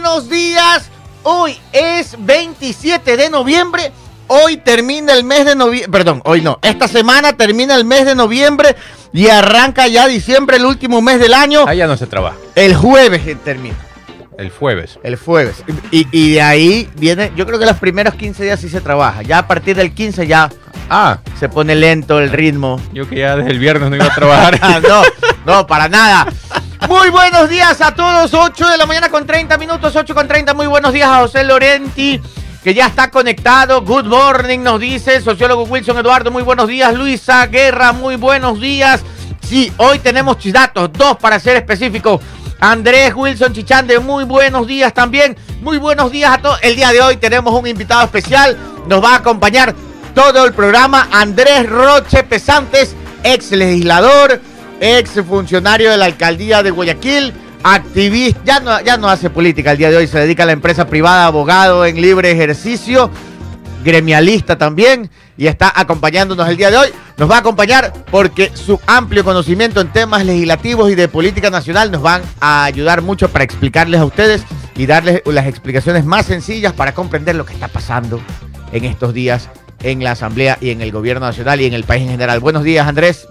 buenos días. Hoy es 27 de noviembre. Hoy termina el mes de noviembre. Perdón, hoy no. Esta semana termina el mes de noviembre y arranca ya diciembre, el último mes del año. Allá no se trabaja. El jueves termina. El jueves. El jueves. Y, y de ahí viene, yo creo que los primeros 15 días sí se trabaja. Ya a partir del 15 ya Ah, se pone lento el ritmo. yo que ya desde el viernes no iba a trabajar. Ah, no, no, para nada. Muy buenos días a todos, 8 de la mañana con 30 minutos, 8 con 30. Muy buenos días a José Lorenti, que ya está conectado. Good morning, nos dice el sociólogo Wilson Eduardo. Muy buenos días, Luisa Guerra. Muy buenos días. Sí, hoy tenemos datos, dos para ser específicos. Andrés Wilson Chichande, muy buenos días también. Muy buenos días a todos. El día de hoy tenemos un invitado especial. Nos va a acompañar todo el programa Andrés Roche Pesantes, ex legislador, ex funcionario de la alcaldía de Guayaquil, activista, ya no, hace política el día de hoy, se dedica a la empresa privada, abogado en libre ejercicio, gremialista también, y está acompañándonos el día de hoy. Nos va a acompañar porque su amplio conocimiento en temas legislativos y de política nacional nos van a ayudar mucho para explicarles a ustedes y darles las explicaciones más sencillas para comprender lo que está pasando en estos días en la Asamblea y en el Gobierno Nacional y en el país en general. Buenos días, Andrés.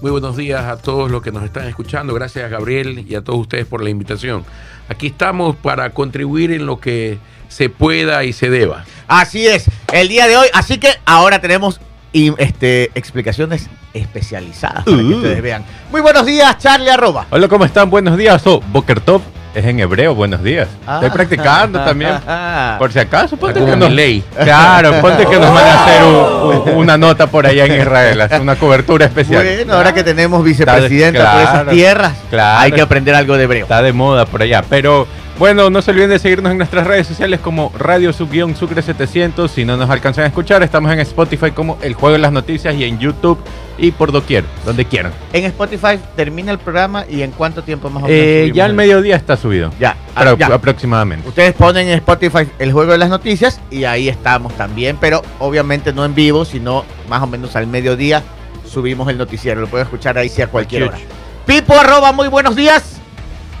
Muy buenos días a todos los que nos están escuchando. Gracias Gabriel y a todos ustedes por la invitación. Aquí estamos para contribuir en lo que se pueda y se deba. Así es, el día de hoy. Así que ahora tenemos y, este, explicaciones especializadas para que Uh. ustedes vean. Muy buenos días, Charlie Arroba. Hola, ¿cómo están? Buenos días. Oh, Boker Top es en hebreo, buenos días. Estoy Ah. practicando también. Por si acaso, ponte que nos... ley. Claro, ponte que nos van a hacer un- un- una nota por allá en Israel, hacer una cobertura especial. Bueno, ahora que tenemos vicepresidenta de- por esas tierras, claro. hay que aprender algo de hebreo. Está de moda por allá. Pero bueno, no se olviden de seguirnos en nuestras redes sociales como Radio Sub-Guión Sucre 700. Si no nos alcanzan a escuchar, estamos en Spotify como El Juego de las Noticias y en YouTube y por doquier, donde quieran. En Spotify termina el programa y en cuánto tiempo más o menos. Eh, ya al el- mediodía está subido. Ya, ah, ya. aproximadamente. Ustedes ponen en Spotify el juego de las noticias y ahí estamos también, pero obviamente no en vivo, sino más o menos al mediodía subimos el noticiero. Lo pueden escuchar ahí sí a cualquier hora. Pipo arroba, muy buenos días.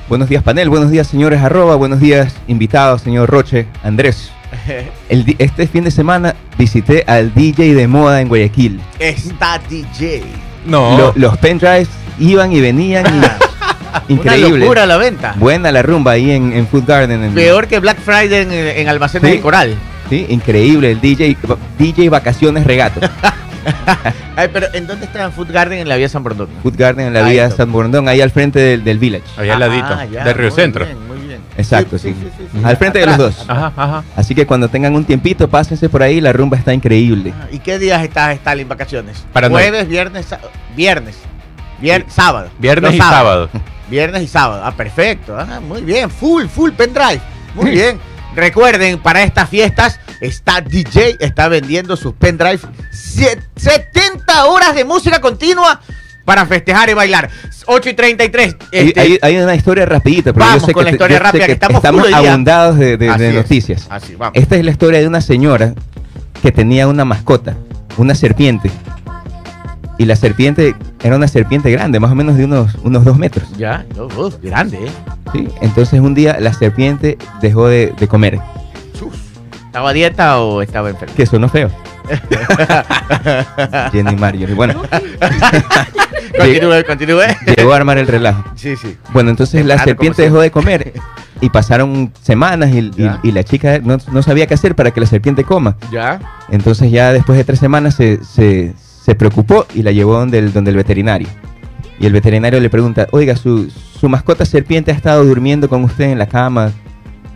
Buenos días, panel. Buenos días, señores arroba. Buenos días, invitados, señor Roche, Andrés. El este fin de semana visité al DJ de moda en Guayaquil. Está DJ. No. Lo- los pendrives iban y venían y Una increíble. locura la venta. Buena la rumba ahí en, en Food Garden. en- Peor que Black Friday en, en Almacenes Sí. del Coral. Sí, increíble. El DJ, DJ Vacaciones Regato. Ay, pero ¿en dónde está en Food Garden? En la vía San Bernardo. Food Garden en la Ahí vía está. San Borondón, ahí al frente del, del Village. Allá al ladito, Ah, ya, de Río muy Centro. bien, muy bien. Exacto, sí. sí. Al frente de los dos. Ajá, ajá. Así que cuando tengan un tiempito, pásense por ahí. La rumba está increíble. Ah, ¿Y qué días estás, Stalin, en vacaciones? Para no- Jueves, viernes, sá- viernes. Vier- sábado. Viernes y sábado. Viernes y sábado. Ah, perfecto. Ah, muy bien. Full, full pendrive. Muy bien. Recuerden, para estas fiestas está DJ, está vendiendo sus pendrive. Sie- 70 horas de música continua para festejar y bailar. 8 y 33. Hay- este, hay, hay una historia rapidita, pero Vamos yo sé con que, la historia rápida, que estamos día. abundados de, de- de así es, noticias. Así, vamos. Esta es la historia de una señora que tenía una mascota, una serpiente. Y la serpiente era una serpiente grande, más o menos de unos, unos dos metros. Ya, uf, grande, ¿eh? ¿sí? Entonces un día la serpiente dejó de, de comer. ¿Estaba a dieta o estaba enfermo? que sonó feo. Jenny Marjorie. Bueno, Continúe, continúe. llegó a armar el relajo. Sí, sí. Bueno, entonces la Claro, serpiente dejó de comer y pasaron semanas y, y- Ya. y la chica no, no sabía qué hacer para que la serpiente coma. Ya. Entonces ya después de tres semanas se, se- se preocupó y la llevó donde el, donde el veterinario. Y el veterinario le pregunta, oiga, su, su mascota serpiente ha estado durmiendo con usted en la cama,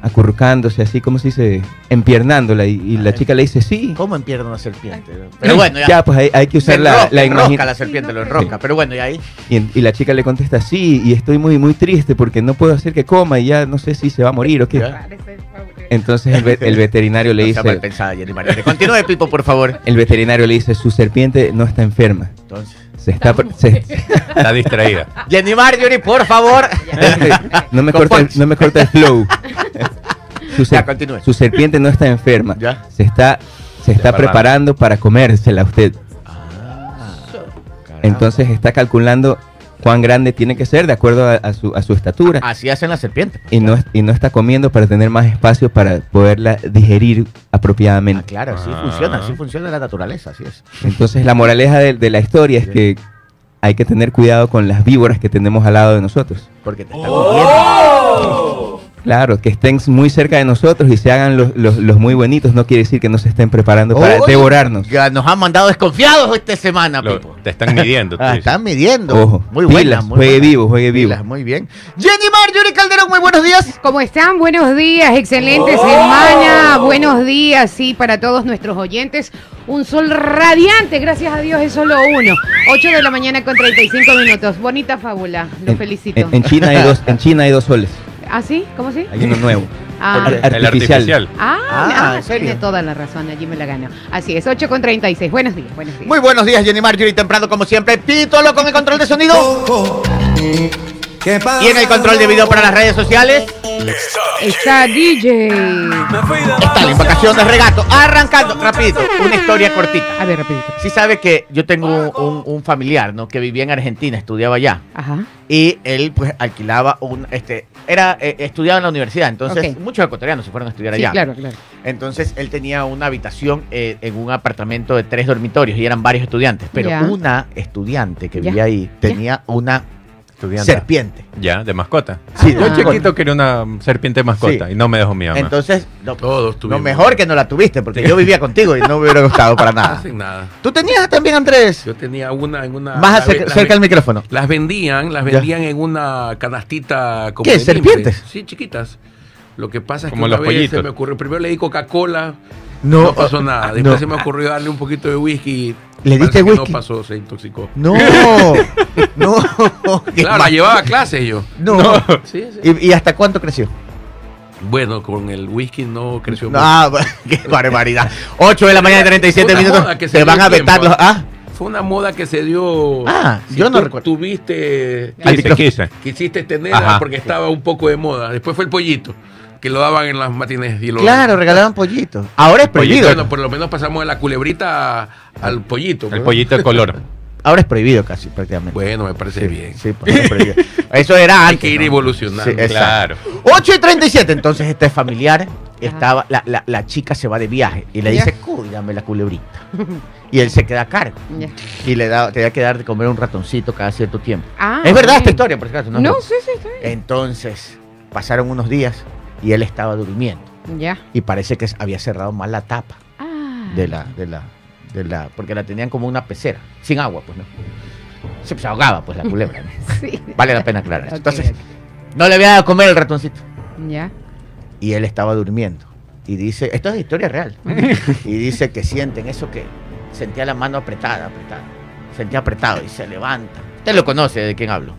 acurrucándose así, como se dice, empiernándola. Y, y la chica le dice, sí. ¿Cómo empierna una serpiente? Pero bueno, ya. Ya, pues hay, hay que usar la, enrosca, la imaginación. la serpiente, lo enrosca. Pero bueno, y ahí. Y, y la chica le contesta, sí, y estoy muy, muy triste porque no puedo hacer que coma y ya no sé si se va a morir o qué. Ya. Entonces el, ve- el veterinario le No dice, pensada, Jenny María. Continúe, Pipo, por favor. el veterinario le dice, su serpiente no está enferma. Entonces. Se está, se- Está distraída. Jenny Marjorie, por favor. no, me corta el, no me corta el flow. Su, Ya, ser- continúe. su serpiente no está enferma. Ya. Se está, se está preparando. preparando para comérsela a usted. Ah, Entonces está calculando cuán grande tiene que ser de acuerdo a, a su, a su estatura. Así hacen las serpientes. Y no, y no está comiendo para tener más espacio para poderla digerir Ah, apropiadamente. claro, así Ah. funciona, así funciona la naturaleza, así es. Entonces la moraleja de, de la historia es que hay que tener cuidado con las víboras que tenemos al lado de nosotros. Porque te están comiendo. Claro, que estén muy cerca de nosotros y se hagan los, los- los muy bonitos no quiere decir que no se estén preparando para Oye, devorarnos. Ya nos han mandado desconfiados esta semana, Lo- Pipo. te están midiendo. tú Ah, están midiendo. Ojo, muy buena, pilas, muy juegue buena. vivo, juegue vivo. Pilas, muy bien. Jenny Marjorie Calderón, muy buenos días. ¿Cómo están? Buenos días, excelente semana. Buenos días, sí, para todos nuestros oyentes. Un sol radiante, gracias a Dios es solo uno. 8 de la mañana con 35 minutos. Bonita fábula, lo En- felicito. En, en China hay dos, en China hay dos soles. ¿Ah, sí? ¿Cómo sí? Hay uno nuevo. Ah, Ar- El artificial. ah, Ah, ah, ¿en serio? tiene toda la razón, allí me la ganó. Así es, 8 con 36. Buenos días, buenos días. Muy buenos días, Jenny Marjorie, temprano como siempre. Pítolo con el control de sonido. Y en el control de video para las redes sociales. Está DJ. Está la invocación de regato. Arrancando, rapidito, una historia cortita. A ver, rapidito. Sí sabe que yo tengo un, familiar, ¿no? Que vivía en Argentina, estudiaba allá. Ajá. Y él, pues, alquilaba un, este, era, eh, estudiaba en la universidad. Entonces, muchos ecuatorianos se fueron a estudiar Sí, allá. claro, claro. Entonces, él tenía una habitación eh, en un apartamento de tres dormitorios y eran varios estudiantes. Pero Ya. una estudiante que Ya. vivía ahí tenía una Serpiente. Ya, de mascota. Sí, Yo Ah. chiquito quería una serpiente mascota Sí. y no me dejó mi mamá. Entonces, no, Todos no, tuvimos. mejor que no la tuviste, porque yo vivía contigo y no me hubiera gustado para No nada. hacen nada. ¿Tú tenías también, Andrés? Yo tenía una en una. Más las cerca del micrófono. Las vendían, las Ya. vendían en una canastita como ¿Qué, serpientes? Sí, chiquitas. Lo que pasa es Como que una los vez pollitos. se me ocurrió, primero le di Coca-Cola, No, no, pasó nada. ah, Después no. se me ocurrió darle un poquito de whisky. ¿Le diste que whisky? No pasó, se intoxicó. No, no. Claro, la llevaba a clases yo. No. Sí, sí. ¿Y, y hasta cuánto creció? Bueno, con el whisky no creció mucho. Ah, bueno, qué barbaridad. 8 de la mañana, 37 Una minutos. moda que se Te van a vetar los. Ah, Fue una moda que se dio. Ah, si yo no tú recuerdo. Tuviste. Quise, quise. Quisiste tener Ajá. porque estaba un poco de moda. Después fue el pollito, que lo daban en las matines. Y lo, claro, regalaban pollitos. Ahora es prohibido. Bueno, por lo menos pasamos de la culebrita al pollito. El ¿no? pollito de color. Ahora es prohibido casi, prácticamente. Bueno, me parece bien. Sí, pues, es prohibido. Eso era Hay antes. que ir ¿no? evolucionando. Sí. Claro. 8 y 37. Entonces, este familiar estaba. La, la- la chica se va de viaje y le Ya. dice, cuídame la culebrita. y él se queda a cargo. Ya. Y le da, tenía que dar de comer un ratoncito cada cierto tiempo. Ah, es verdad esta historia, por si acaso. No, No, sí, sí, sí. Entonces, pasaron unos días y él estaba durmiendo. Ya. Y parece que había cerrado mal la tapa Ah. de la, de la, de la, porque la tenían como una pecera, sin agua, pues no. Se, se ahogaba, pues la culebra. ¿no? Sí. Vale la pena aclarar. esto. Ok, Entonces, no le había dado a comer el ratoncito. Ya. Y él estaba durmiendo. Y dice, esto es historia real. y dice que sienten eso que sentía la mano apretada, apretada. Sentía apretado y se levanta. Usted lo conoce de quién hablo.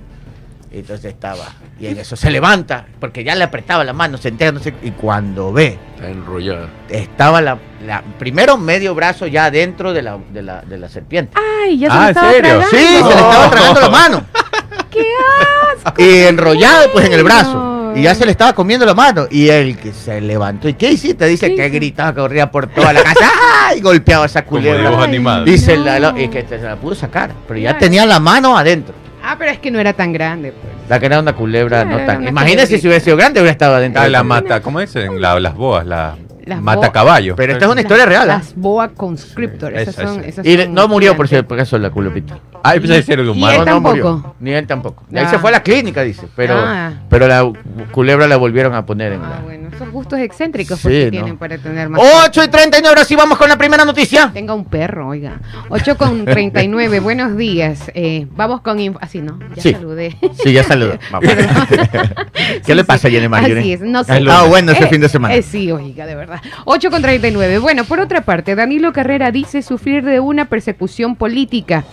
Y entonces estaba, y en eso se levanta, porque ya le apretaba la mano, sentía, no sé, y cuando ve, Está enrollada. estaba la, la- primero medio brazo ya dentro de la, de la, de la serpiente. Ay, ya se Ah, lo ¿en estaba serio? tragando. Sí, se le estaba tragando la mano. ¡Qué asco! Y enrollado pues en el brazo. Y ya se le estaba comiendo la mano. Y él que se levantó. ¿Y qué hiciste? Dice ¿Qué que gritaba, corría por toda la casa. ¡Ay! Golpeaba esa Como culebra. dibujo Ay. Dice no. la, la- y que se la pudo sacar. Pero ya Claro. tenía la mano adentro. Ah, pero es que no era tan grande, pues. La que era una culebra Claro, no era tan. Imagínese culebrita. si hubiera sido grande, hubiera estado adentro. Ah, de la mata, ¿cómo dicen? La- las boas, la Las mata boas. caballo. Pero esta es una historia real. ¿ah? Las boa conscriptor. Esas Esa, son, esa. esas Y son no murió por, por eso la culebrita. Ay, pues de ser el Y humano. él No, no tampoco. murió. Ni él tampoco. Ahí Ah. se fue a la clínica, dice. Pero, Ah. pero la culebra la volvieron a poner en Ah, la. bueno, esos gustos excéntricos Sí, porque ¿no? tienen para tener más. 8 y 39, ahora sí vamos con la primera noticia. Tenga un perro, oiga. 8 con 39, buenos días. Eh, vamos con... inf- Así, ¿no? Ya Sí. saludé. Sí, ya. Vamos. ¿Qué le pasa a Jenny Marjorie? Así es, no sé. Es lunes. Ah, bueno, ese fin de semana. eh, sí, oiga, de verdad. 8 con 39. Bueno, por otra parte, Danilo Carrera dice sufrir de una persecución política.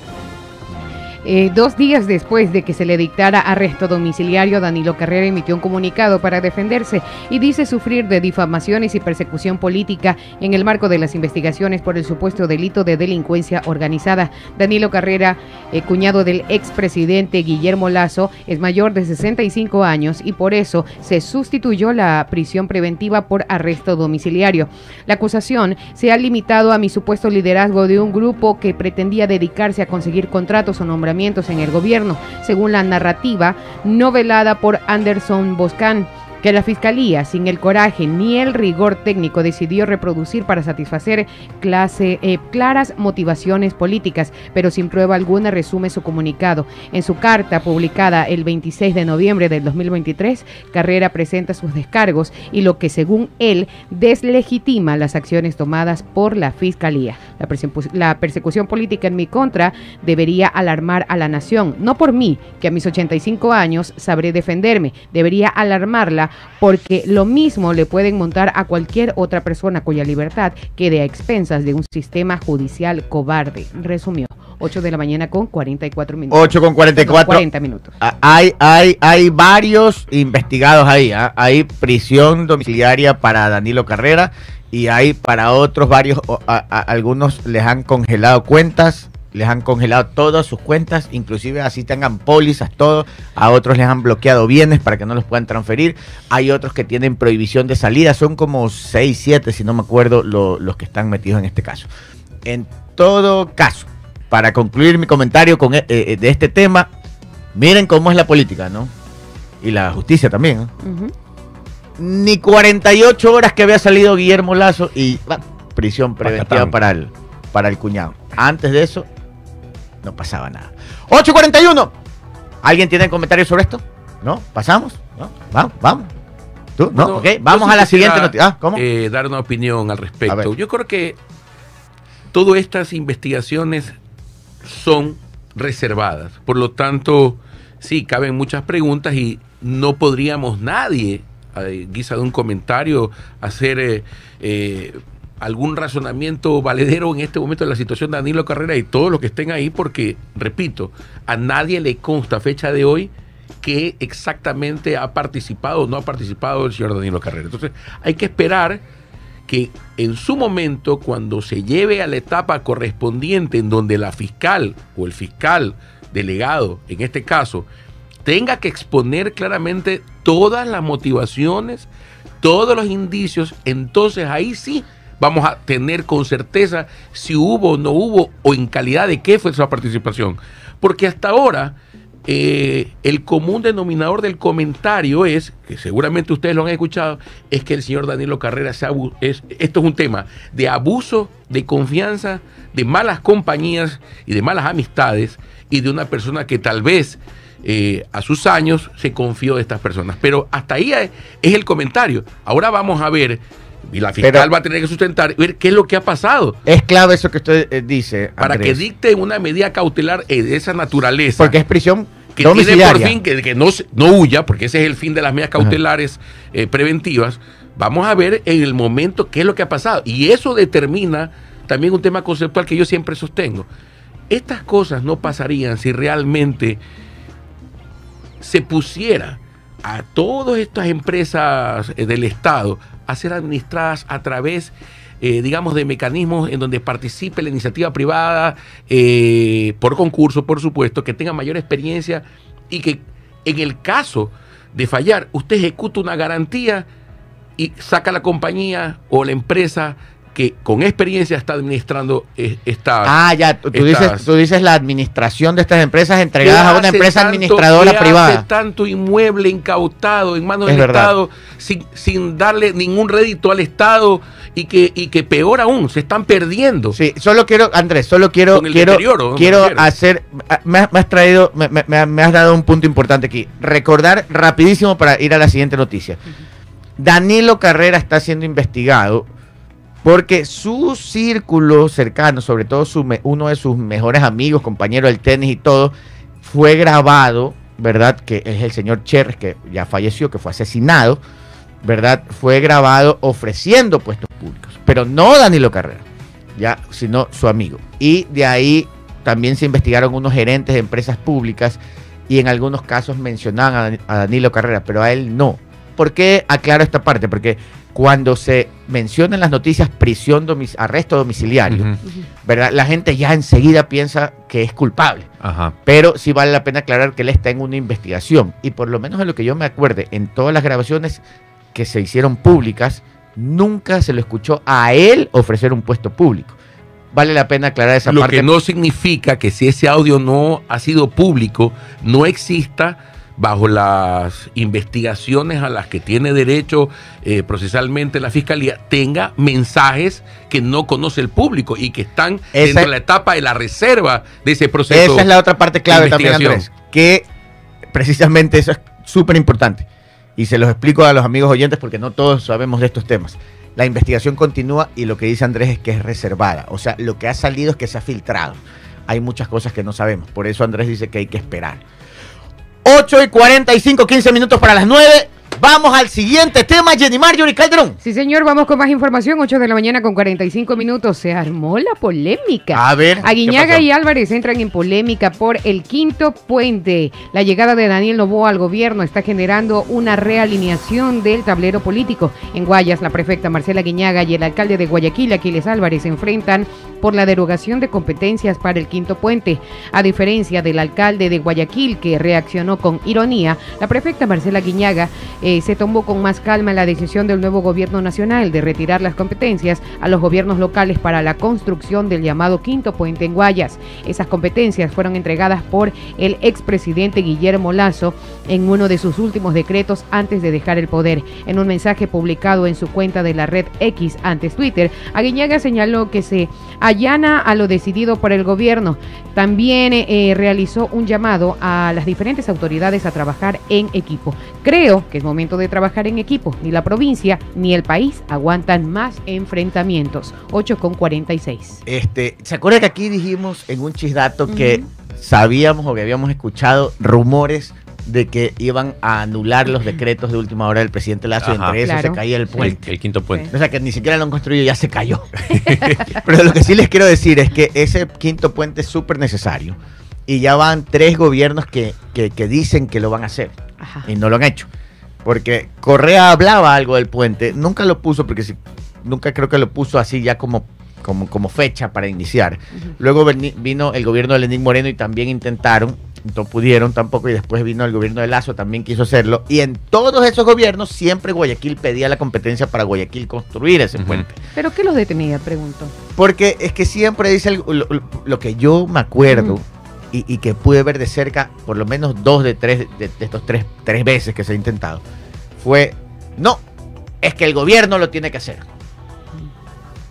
Eh, dos días después de que se le dictara arresto domiciliario, Danilo Carrera emitió un comunicado para defenderse y dice sufrir de difamaciones y persecución política en el marco de las investigaciones por el supuesto delito de delincuencia organizada. Danilo Carrera, eh, cuñado del expresidente Guillermo Lazo, es mayor de 65 años y por eso se sustituyó la prisión preventiva por arresto domiciliario. La acusación se ha limitado a mi supuesto liderazgo de un grupo que pretendía dedicarse a conseguir contratos o nombramientos en el gobierno, según la narrativa novelada por Anderson Boscan que la Fiscalía, sin el coraje ni el rigor técnico, decidió reproducir para satisfacer clase, eh, claras motivaciones políticas, pero sin prueba alguna resume su comunicado. En su carta publicada el 26 de noviembre del 2023, Carrera presenta sus descargos y lo que según él deslegitima las acciones tomadas por la Fiscalía. La, la persecución política en mi contra debería alarmar a la nación, no por mí, que a mis 85 años sabré defenderme, debería alarmarla porque lo mismo le pueden montar a cualquier otra persona cuya libertad quede a expensas de un sistema judicial cobarde, resumió. 8 de la mañana con 44 minutos. 8 con 44. 40 minutos. Ah, Hay, hay, hay varios investigados ahí. ¿ah? Hay prisión domiciliaria para Danilo Carrera y hay para otros varios. o- a- a- algunos les han congelado cuentas, les han congelado todas sus cuentas, inclusive así tengan pólizas, todo. A otros les han bloqueado bienes para que no los puedan transferir. Hay otros que tienen prohibición de salida. Son como 6, 7, si no me acuerdo, lo- los que están metidos en este caso. En todo caso, para concluir mi comentario con, e- eh, de este tema, miren cómo es la política, ¿no? Y la justicia también. ¿no? Ujú. Ni 48 horas que había salido Guillermo Lazo y prisión preventiva Pacatán. para el, para el cuñado. Antes de eso, no pasaba nada. 8.41. ¿Alguien tiene comentarios sobre esto? ¿No? ¿Pasamos? ¿No? Vamos, vamos. ¿Tú? ¿No? Bueno, ok. Vamos a la siguiente noticia. Ah, ¿cómo? eh, dar una opinión al respecto. Yo creo que todas estas investigaciones son reservadas. Por lo tanto, sí, caben muchas preguntas y no podríamos nadie, a guisa de un comentario, hacer eh, eh, algún razonamiento valedero en este momento de la situación de Danilo Carrera y todos los que estén ahí, porque, repito, a nadie le consta a fecha de hoy que exactamente ha participado o no ha participado el señor Danilo Carrera. Entonces, hay que esperar que en su momento, cuando se lleve a la etapa correspondiente en donde la fiscal o el fiscal delegado, en este caso, tenga que exponer claramente todas las motivaciones, todos los indicios, entonces ahí sí vamos a tener con certeza si hubo o no hubo o en calidad de qué fue esa participación. Porque hasta ahora eh, el común denominador del comentario es, que seguramente ustedes lo han escuchado, es que el señor Danilo Carrera se es, esto es un tema de abuso de confianza, de malas compañías y de malas amistades y de una persona que tal vez eh, a sus años se confió de estas personas. Pero hasta ahí es el comentario. Ahora vamos a ver, y la fiscal Pero- va a tener que sustentar, ver qué es lo que ha pasado Es clave eso que usted eh, dice. para Andrés, que dicte una medida cautelar eh, de esa naturaleza. Porque es prisión que tiene por fin que, que no, no huya, porque ese es el fin de las medidas cautelares eh, preventivas. Vamos a ver en el momento qué es lo que ha pasado. Y eso determina también un tema conceptual que yo siempre sostengo. Estas cosas no pasarían si realmente se pusiera a todas estas empresas del Estado a ser administradas a través, eh, digamos, de mecanismos en donde participe la iniciativa privada, eh, por concurso, por supuesto, que tenga mayor experiencia y que en el caso de fallar, usted ejecuta una garantía y saca la compañía o la empresa que con experiencia está administrando eh, esta... Ah, ya, tú, Estas- dices, tú dices la administración de estas empresas entregadas a ¿Qué una empresa tanto- administradora hace privada. tanto inmueble incautado en manos Es del verdad. Estado sin, sin darle ningún rédito al Estado y que, y que peor aún, se están perdiendo. Sí, solo quiero, Andrés, solo quiero, quiero, me quiero hacer, me, has- me has traído, me, me- me- me has dado un punto importante aquí. Recordar rapidísimo para ir a la siguiente noticia. Danilo Carrera está siendo investigado porque su círculo cercano, sobre todo uno de sus mejores amigos, compañero del tenis y todo, fue grabado, ¿verdad? Que es el señor Cherres, que ya falleció, que fue asesinado, ¿verdad? Fue grabado ofreciendo puestos públicos, pero no Danilo Carrera, ya, sino su amigo. Y de ahí también se investigaron unos gerentes de empresas públicas y en algunos casos mencionaban a Danilo Carrera, pero a él no. ¿Por qué aclaro esta parte? Porque cuando se menciona en las noticias prisión, domic- arresto domiciliario. ¿verdad? La gente ya enseguida piensa que es culpable. Ajá. Pero sí vale la pena aclarar que él está en una investigación. Y por lo menos en lo que yo me acuerde, en todas las grabaciones que se hicieron públicas, nunca se lo escuchó a él ofrecer un puesto público. vale la pena aclarar esa Lo parte. que no significa que si ese audio no ha sido público, no exista bajo las investigaciones a las que tiene derecho eh, procesalmente la fiscalía, tenga mensajes que no conoce el público y que están Esa- dentro de la etapa de la reserva de ese proceso. Esa es la otra parte clave también. Andrés. Que precisamente eso es súper importante. Y se los explico a los amigos oyentes porque no todos sabemos de estos temas. La investigación continúa y lo que dice Andrés es que es reservada. O sea, lo que ha salido es que se ha filtrado. Hay muchas cosas que no sabemos. Por eso Andrés dice que hay que esperar. 8 y 45, 15 minutos para las 9. Vamos al siguiente tema, Jenny Marjorie Calderón. Sí, señor, vamos con más información. 8 de la mañana con 45 minutos. Se armó la polémica. A ver. ¿qué Aguiñaga y Álvarez entran en polémica por el quinto puente. La llegada de Daniel Novoa al gobierno está generando una realineación del tablero político. En Guayas, la prefecta Marcela Aguiñaga y el alcalde de Guayaquil, Aquiles Álvarez, se enfrentan por la derogación de competencias para el quinto puente. A diferencia del alcalde de Guayaquil, que reaccionó con ironía, la prefecta Marcela Aguiñaga eh, se tomó con más calma la decisión del nuevo gobierno nacional de retirar las competencias a los gobiernos locales para la construcción del llamado quinto puente en Guayas. Esas competencias fueron entregadas por el expresidente Guillermo Lazo en uno de sus últimos decretos antes de dejar el poder. En un mensaje publicado en su cuenta de la red X antes Twitter, Aguiñaga señaló que se allana a lo decidido por el gobierno. También eh, realizó un llamado a las diferentes autoridades a trabajar en equipo. Creo que es momento de trabajar en equipo. Ni la provincia ni el país aguantan más enfrentamientos. 8 con 46. Este, ¿Se acuerda que aquí dijimos en un chisdato que sabíamos o que habíamos escuchado rumores de que iban a anular los decretos de última hora del presidente Lazo y Ajá. entre eso Claro. se caía el puente? el quinto puente. O sea que ni siquiera lo han construido, ya se cayó. Pero lo que sí les quiero decir es que ese quinto puente es súper necesario. Y ya van tres gobiernos que, que- que dicen que lo van a hacer Ajá. y no lo han hecho. Porque Correa hablaba algo del puente, nunca lo puso, porque si, nunca creo que lo puso así ya como, como, como fecha para iniciar. Luego vino el gobierno de Lenín Moreno y también intentaron, no pudieron tampoco, y después vino el gobierno de Lazo, también quiso hacerlo. Y en todos esos gobiernos siempre Guayaquil pedía la competencia para Guayaquil construir ese puente. ¿Pero qué los detenía? Pregunto. Porque es que siempre dice el- lo, que yo me acuerdo y, y que pude ver de cerca, por lo menos dos de tres de, de estos tres, tres veces que se ha intentado, fue, no, es que el gobierno lo tiene que hacer.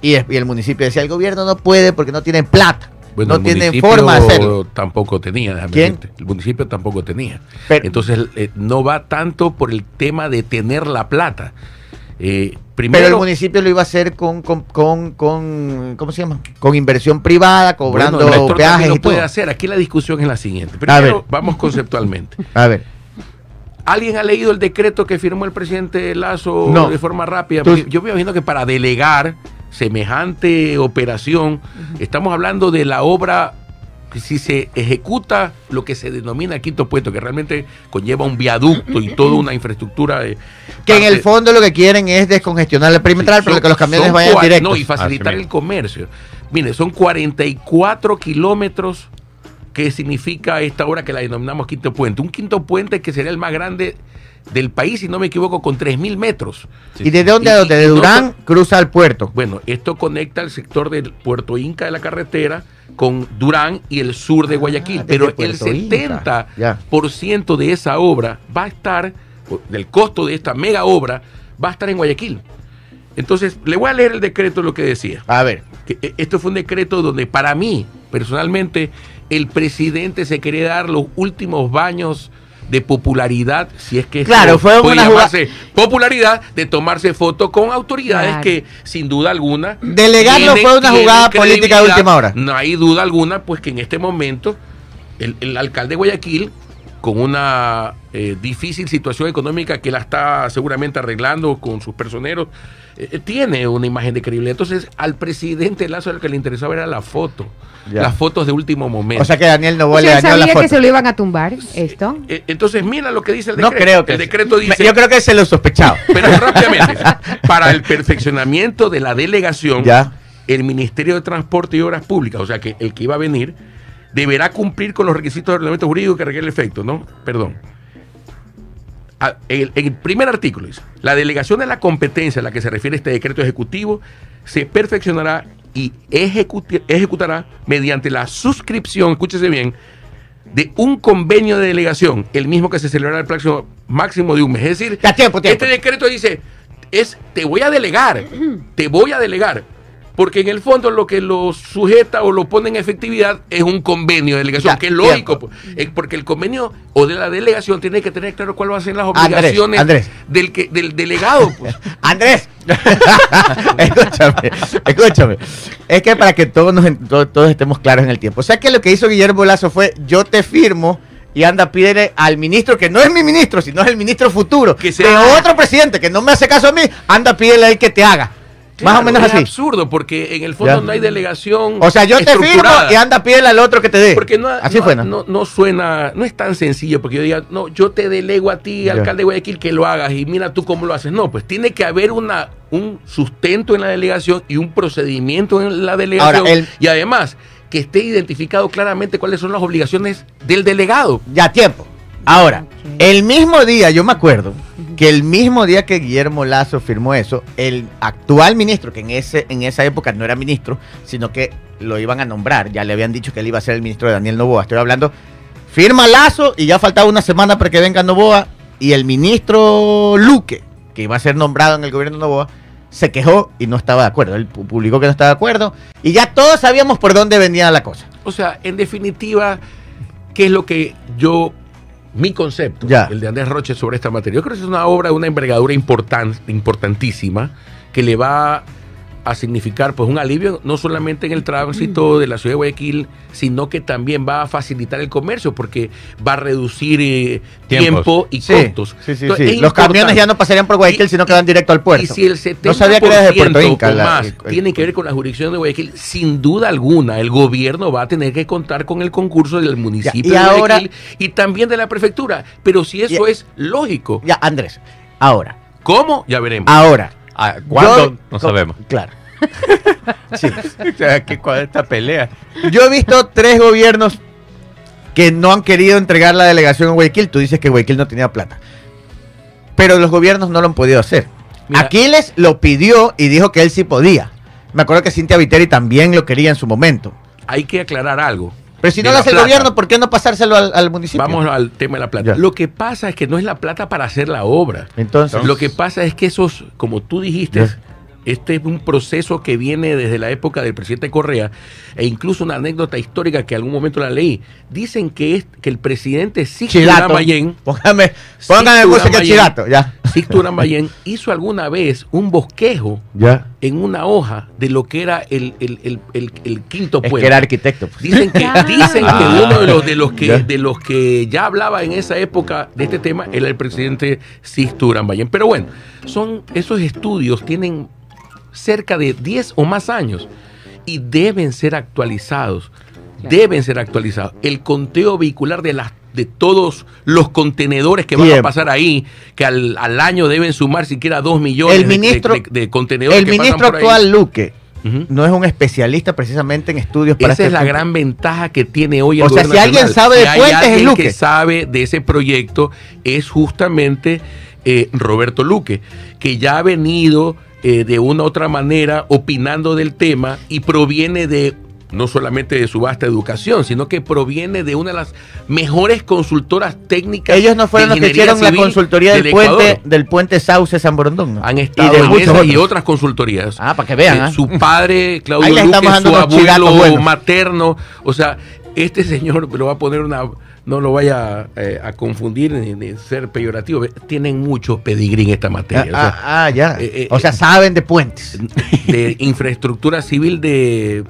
Y el municipio decía, el gobierno no puede porque no tienen plata, Bueno, no tienen forma de hacerlo. Tampoco tenía, déjame ¿Quién? decirte. El municipio tampoco tenía. Pero- Entonces, eh, no va tanto por el tema de tener la plata. Eh, Pero primero, el municipio lo iba a hacer con, con, con, con- ¿cómo se llama? Con inversión privada, cobrando bueno, peajes lo y todo. puede hacer. Aquí la discusión es la siguiente. A Primero, ver. vamos conceptualmente. A ver, ¿Alguien ha leído el decreto que firmó el presidente Lazo No. de forma rápida? Tú- Yo me imagino que para delegar semejante operación, estamos hablando de la obra que si se ejecuta lo que se denomina quinto puesto, que realmente conlleva un viaducto y toda una infraestructura de... que en el fondo lo que quieren es descongestionar la perimetral Sí, para que los camiones vayan directos. No, y facilitar Así el comercio. Mire, son 44 kilómetros que significa esta obra que la denominamos quinto puente. Un quinto puente que sería el más grande del país, si no me equivoco, con 3.000 metros. ¿Y de dónde a dónde? De no Durán cruza al puerto. Bueno, esto conecta el sector del Puerto Inca de la carretera con Durán y el sur de Guayaquil. Ah, desde pero el Puerto Inca. 70% de esa obra va a estar, del costo de esta mega obra, va a estar en Guayaquil. Entonces, le voy a leer el decreto lo que decía. A ver, Que, eh, esto fue un decreto donde para mí, personalmente, el presidente se quería dar los últimos baños de popularidad, si es que Claro, fue una llamarse popularidad de tomarse fotos con autoridades Claro. que sin duda alguna Delegarlo fue una jugada política de última hora. No hay duda alguna, pues que en este momento el, el alcalde de Guayaquil, con una eh, difícil situación económica que la está seguramente arreglando con sus personeros, eh, tiene una imagen de credibilidad. Entonces, al presidente Lazo lo que le interesaba era la foto, Ya. las fotos de último momento. o sea que Daniel O Novoa le sea, dañó la sabía foto. que se lo iban a tumbar esto. Eh, entonces, mira lo que dice el No decreto. creo que el decreto Me- dice... Yo creo que se lo sospechaba. Pero rápidamente, para el perfeccionamiento de la delegación, Ya. el Ministerio de Transporte y Obras Públicas, o sea que el que iba a venir, deberá cumplir con los requisitos del ordenamiento jurídico que requiere el efecto, ¿no? Perdón. Ah, El, el primer artículo dice, la delegación de la competencia a la que se refiere este decreto ejecutivo se perfeccionará y ejecutará mediante la suscripción, escúchese bien, de un convenio de delegación, el mismo que se celebrará el próximo máximo de un mes. Es decir, Ya, tiempo, tiempo. este decreto dice, es te voy a delegar, te voy a delegar. Porque en el fondo lo que lo sujeta o lo pone en efectividad es un convenio de delegación, Ya, que es lógico. tiempo. pues. Eh, Porque el convenio o de la delegación tiene que tener claro cuáles van a ser las obligaciones Andrés. Del, que, del delegado. pues. Andrés, escúchame, escúchame. Es que para que todos, nos, todos estemos claros en el tiempo. O sea que lo que hizo Guillermo Lazo fue, yo te firmo y anda, pídele al ministro, que no es mi ministro, sino es el ministro futuro, Que de otro presidente que no me hace caso a mí, anda, pídele a él que te haga. Más o menos es así. absurdo porque en el fondo Ya. no hay delegación. O sea, yo te firmo y anda, pídele al otro que te dé. Porque no, así no- fue, ¿no? no, suena, no es tan sencillo, porque yo diga, no, yo te delego a ti, Ya. alcalde de Guayaquil, que lo hagas y mira tú cómo lo haces. No, pues tiene que haber una, un sustento en la delegación y un procedimiento en la delegación. Ahora, el- Y además, que esté identificado claramente cuáles son las obligaciones del delegado. Ya, tiempo. Ahora, el mismo día, yo me acuerdo que el mismo día que Guillermo Lazo firmó eso, el actual ministro, que en, ese, en esa época no era ministro, sino que lo iban a nombrar, ya le habían dicho que él iba a ser el ministro de Daniel Novoa, estoy hablando, firma Lazo y ya faltaba una semana para que venga Novoa y el ministro Luque, que iba a ser nombrado en el gobierno de Novoa, se quejó y no estaba de acuerdo, él pu- publicó que no estaba de acuerdo y ya todos sabíamos por dónde venía la cosa. O sea, en definitiva, ¿qué es lo que yo, mi concepto, Ya. el de Andrés Roche sobre esta materia? Yo creo que es una obra de una envergadura importan- importantísima que le va a significar pues un alivio no solamente en el tránsito de la ciudad de Guayaquil, sino que también va a facilitar el comercio porque va a reducir eh, tiempo y Sí, costos. sí, sí, Entonces, sí. es Los camiones ya no pasarían por Guayaquil, Y- sino que van directo al puerto. Y si el 70% No sabía que era desde Puerto Inca. la- más el- el- tiene que ver con la jurisdicción de Guayaquil, sin duda alguna, el gobierno va a tener que contar con el concurso del municipio y de ahora- Guayaquil y también de la prefectura. Pero si eso Ya- es lógico, Ya, Andrés, ahora, ¿cómo? Ya veremos. ahora. Ah, ¿Cuándo? Yo- no sabemos. Claro. Sí. O sea, ¿qué- ¿Cuál es esta pelea? Yo he visto tres gobiernos que no han querido entregar la delegación a Guayaquil. Tú dices que Guayaquil no tenía plata. Pero los gobiernos no lo han podido hacer. Mira. Aquiles lo pidió y dijo que él sí podía. Me acuerdo que Cintia Viteri también lo quería en su momento. Hay que aclarar algo. Pero si no lo hace el gobierno, ¿por qué no pasárselo al, al municipio? Vamos al tema de la plata. Ya. Lo que pasa es que no es la plata para hacer la obra. Entonces, Lo que pasa es que esos, como tú dijiste, Ya. Este es un proceso que viene desde la época del presidente Correa e incluso una anécdota histórica que algún momento la leí. Dicen que es que el presidente Sixto Chidato. Uramayén, Póngame, póngame Sixto música chidato, ya. Sixto Uramayén hizo alguna vez un bosquejo Ya. en una hoja de lo que era el, el- el- el- el quinto Es que era arquitecto. pues. Dicen que, Ah. dicen que Ah. uno de los, de, los que, Ya. de los que ya hablaba en esa época de este tema era el presidente Sixto Uramayén. Pero bueno, son, esos estudios tienen cerca de 10 o más años y deben ser actualizados. Claro. Deben ser actualizados. El conteo vehicular de las de todos los contenedores que van a pasar ahí, que al, al año deben sumar siquiera 2 millones El de- ministro- de, de contenedores El que pasan ministro por ahí. actual, Luque, no es un especialista precisamente en estudios para Esa este es la punto. gran ventaja que tiene hoy el O sea, si alguien sabe de Si hay puentes, es alguien Luque. que sabe de ese proyecto es justamente eh, Roberto Luque, que ya ha venido eh, de una u otra manera opinando del tema y proviene de no solamente de su vasta educación, sino que proviene de una de las mejores consultoras técnicas. Ellos no fueron los que hicieron la consultoría del, puente del puente Sauce San Borondón. ¿no? Han Y estado de en muchos esas y otras consultorías. Ah, para que vean. Eh, ¿ah? Su padre, Claudio Luque, su abuelo materno. O sea, este señor lo va a poner una. No lo vaya eh, a confundir ni, ni ser peyorativo. Tienen mucho pedigrí en esta Ah, materia. o sea, ah, ah, ya. eh, eh, o sea, saben de puentes. de infraestructura civil de,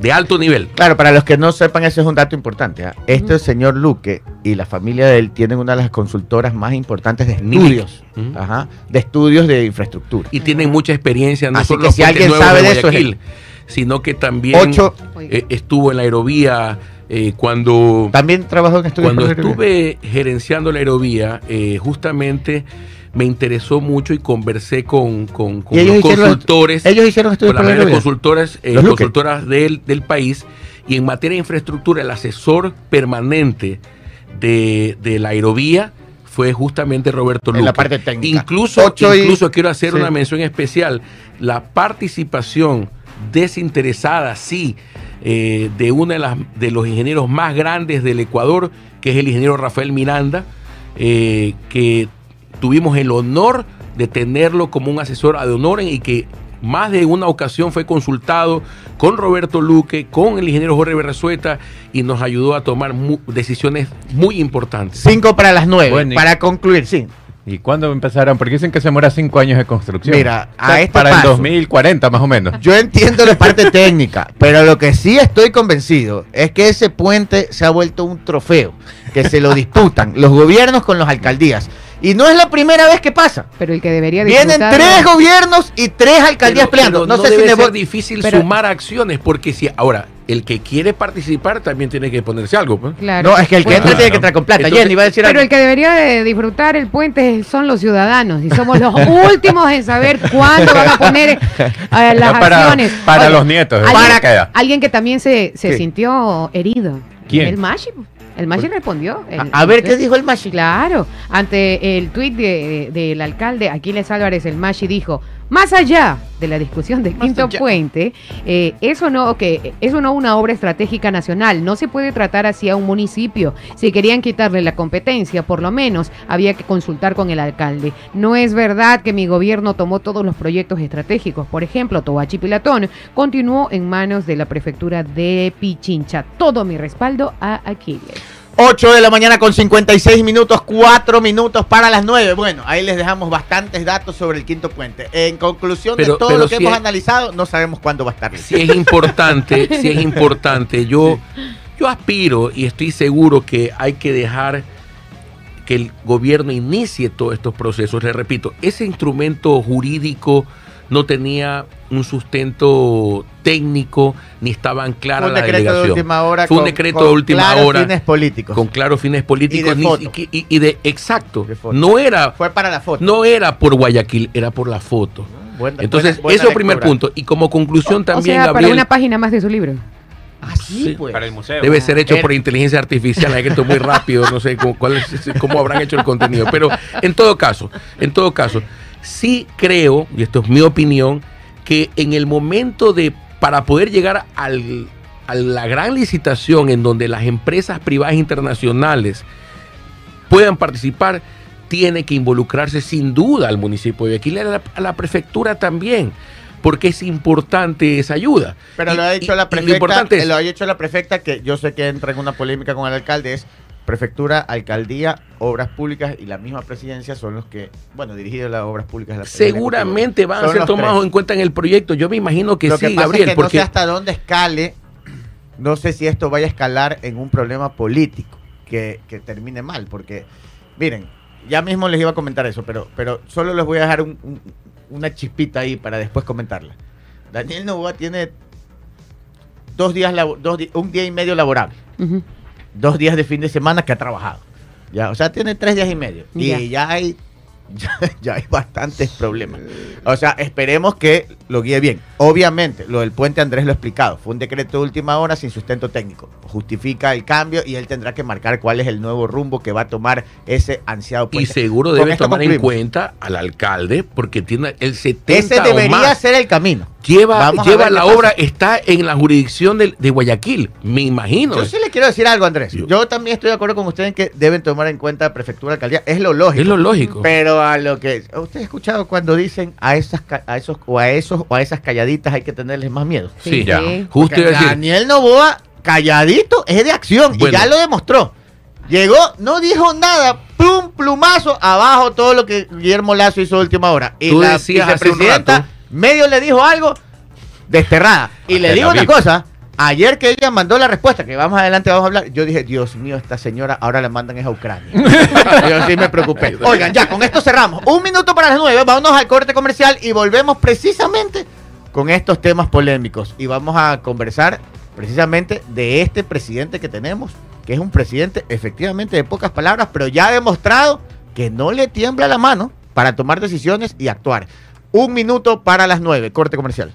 de alto nivel. Claro, para los que no sepan, ese es un dato importante. ¿ah? Este señor Luque y la familia de él tienen una de las consultoras más importantes de estudios. Ajá, de estudios de infraestructura. Y tienen mucha experiencia, no Así que si alguien sabe de eso, es él. Sino que también Ocho, eh, estuvo en la aerovía eh, cuando también trabajó en estudios. Cuando estuve gerenciando la aerovía, eh, justamente me interesó mucho y conversé con, con, los consultores, Ellos hicieron estudios con las consultoras, eh, Los consultoras del, del país, y en materia de infraestructura, el asesor permanente de, de la aerovía fue justamente Roberto En Luque. la parte técnica. Incluso, Ocho y- incluso quiero hacer sí. una mención especial, la participación desinteresada, sí, eh, de uno de, las, de los ingenieros más grandes del Ecuador, que es el ingeniero Rafael Miranda, eh, que tuvimos el honor de tenerlo como un asesor de honor y que más de una ocasión fue consultado con Roberto Luque, con el ingeniero Jorge Berresueta y nos ayudó a tomar mu- decisiones muy importantes. Cinco para las nueve. Bueno, para concluir, sí. ¿Y cuándo empezarán? Porque dicen que se demora cinco años de construcción. Mira, a O sea, este para paso- el 2040 más o menos. Yo entiendo la parte técnica, pero lo que sí estoy convencido es que ese puente se ha vuelto un trofeo, que se lo disputan los gobiernos con las alcaldías. Y no es la primera vez que pasa. Pero el que debería Vienen disfrutar- tres gobiernos y tres alcaldías Pero- peleando. pero No, no sé si debe Nebo- ser difícil Pero- sumar acciones porque si ahora el que quiere participar también tiene que ponerse algo. pues. Claro. No, es que el que Bueno, entra tiene que entrar con plata. Entonces- Jenny va a decir Pero algo. el que debería de disfrutar el puente son los ciudadanos y somos los últimos en saber cuándo van a poner eh, las para- acciones. para los nietos, Alguien, queda. alguien que también se, se sintió herido. ¿Quién? El Mashi. El Mashi respondió. El- A, a ver qué dijo el Machi. Claro, ante el tuit de- de- del alcalde Aquiles Álvarez, el Mashi dijo, más allá de la discusión del Más quinto puente, eh, eso no que eso no una obra estratégica nacional, no se puede tratar así a un municipio. Si querían quitarle la competencia, por lo menos había que consultar con el alcalde. No es verdad que mi gobierno tomó todos los proyectos estratégicos. Por ejemplo, Tobachi Pilatón continuó en manos de la prefectura de Pichincha. Todo mi respaldo a Aquiles. 8 de la mañana con 56 minutos, 4 minutos para las 9. Bueno, ahí les dejamos bastantes datos sobre el quinto puente. En conclusión Pero- de todo lo que si hemos es- analizado, no sabemos cuándo va a estar. Si es importante, si es importante, yo, yo aspiro y estoy seguro que hay que dejar que el gobierno inicie todos estos procesos. Les repito, ese instrumento jurídico no tenía un sustento técnico ni estaban claras un la decreto de delegación. última hora. Fue un con- decreto con de última claros hora. fines políticos. con claros fines políticos Y de ni- foto. y, y- y de exacto. De foto. No era Fue para la foto. no era por Guayaquil, era por la foto. Buena- Entonces, buena- buena eso es el primer punto. Y como conclusión O también, sea, para Gabriel, una página más de su libro. Ah, sí, pues. Para el museo. debe ser hecho Ver- por inteligencia artificial. Hay que esto muy rápido, no sé cómo, cuál es- cómo habrán hecho el contenido. Pero en todo caso, en todo caso, sí creo, y esto es mi opinión, que en el momento de, para poder llegar al, a la gran licitación en donde las empresas privadas internacionales puedan participar, tiene que involucrarse sin duda al municipio de Guayaquil, a la, a la prefectura también, porque es importante esa ayuda. Pero Y- lo ha dicho y- la lo prefecta, lo ha dicho la prefecta que yo sé que entra en una polémica con el alcalde es prefectura, alcaldía, obras públicas y la misma presidencia son los que, bueno, dirigido las obras públicas. la- Seguramente van a ser tomados tres. en cuenta en el proyecto. Yo me imagino que Lo sí, que pasa Gabriel, es que no sé hasta dónde escale, no sé si esto vaya a escalar en un problema político que, que termine mal, porque, miren, ya mismo les iba a comentar eso, pero, pero solo les voy a dejar un- un- una chispita ahí para después comentarla. Daniel Novoa tiene dos días, dos un día y medio laborable, Ujú. Dos días de fin de semana que ha trabajado. Ya, o sea, tiene tres días y medio. Y Ya. ya hay ya, ya hay bastantes problemas. O sea, esperemos que lo guíe bien. Obviamente, lo del puente Andrés lo ha explicado. Fue un decreto de última hora sin sustento técnico. Justifica el cambio y él tendrá que marcar cuál es el nuevo rumbo que va a tomar ese ansiado y puente. seguro Con debe tomar en cuenta al alcalde porque tiene el 70 Ese o debería más. ser el camino. Lleva, Vamos lleva la obra, está en la jurisdicción de, de Guayaquil, me imagino. Yo sí le quiero decir algo, Andrés. Yo- Yo también estoy de acuerdo con usted en que deben tomar en cuenta prefectura, alcaldía. Es lo lógico. es lo lógico. Pero a lo que usted ha escuchado cuando dicen a esas a esos o a esos o a esas calladitas hay que tenerles más miedo. Sí, ya. sí. Justo iba a decir, Daniel Novoa calladito es de acción Bueno. y ya lo demostró. Llegó, no dijo nada, plum plumazo abajo todo lo que Guillermo Lazo hizo de última hora. Y Tú la decías hace un vicepresidenta rato- medio le dijo algo desterrada. Y le digo una cosa, ayer que ella mandó la respuesta, que vamos adelante vamos a hablar, yo dije, Dios mío, esta señora ahora la mandan es a Ucrania. yo sí me preocupé. Oigan, ya, con esto cerramos. Un minuto para las nueve, vámonos al corte comercial y volvemos precisamente con estos temas polémicos. Y vamos a conversar precisamente de este presidente que tenemos, que es un presidente efectivamente de pocas palabras, pero ya ha demostrado que no le tiembla la mano para tomar decisiones y actuar. Un minuto para las nueve, corte comercial.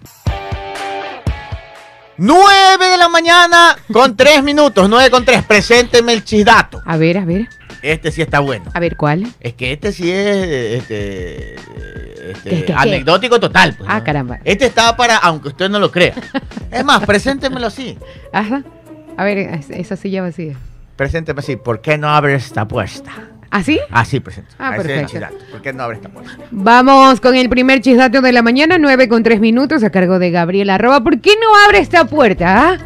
9 de la mañana con 3 minutos, 9 con 3. Presénteme el chisdato. A ver, a ver, Este sí está bueno. a ver cuál. Es que este sí es este, este, ¿Qué, qué, qué? anecdótico total. pues, Ah, ¿no? caramba. Este estaba para, aunque usted no lo crea. Es más, preséntemelo así. Ajá. A ver, es- esa silla vacía. Presénteme así. ¿Por qué no abre esta puerta? ¿Así? Así presento. Ah, Ese es el perfecto. chidato. ¿Por qué no abre esta puerta? Vamos con el primer chisdato de la mañana, 9 con 3 minutos, a cargo de Gabriela Arroba. ¿Por qué no abre esta puerta? ah?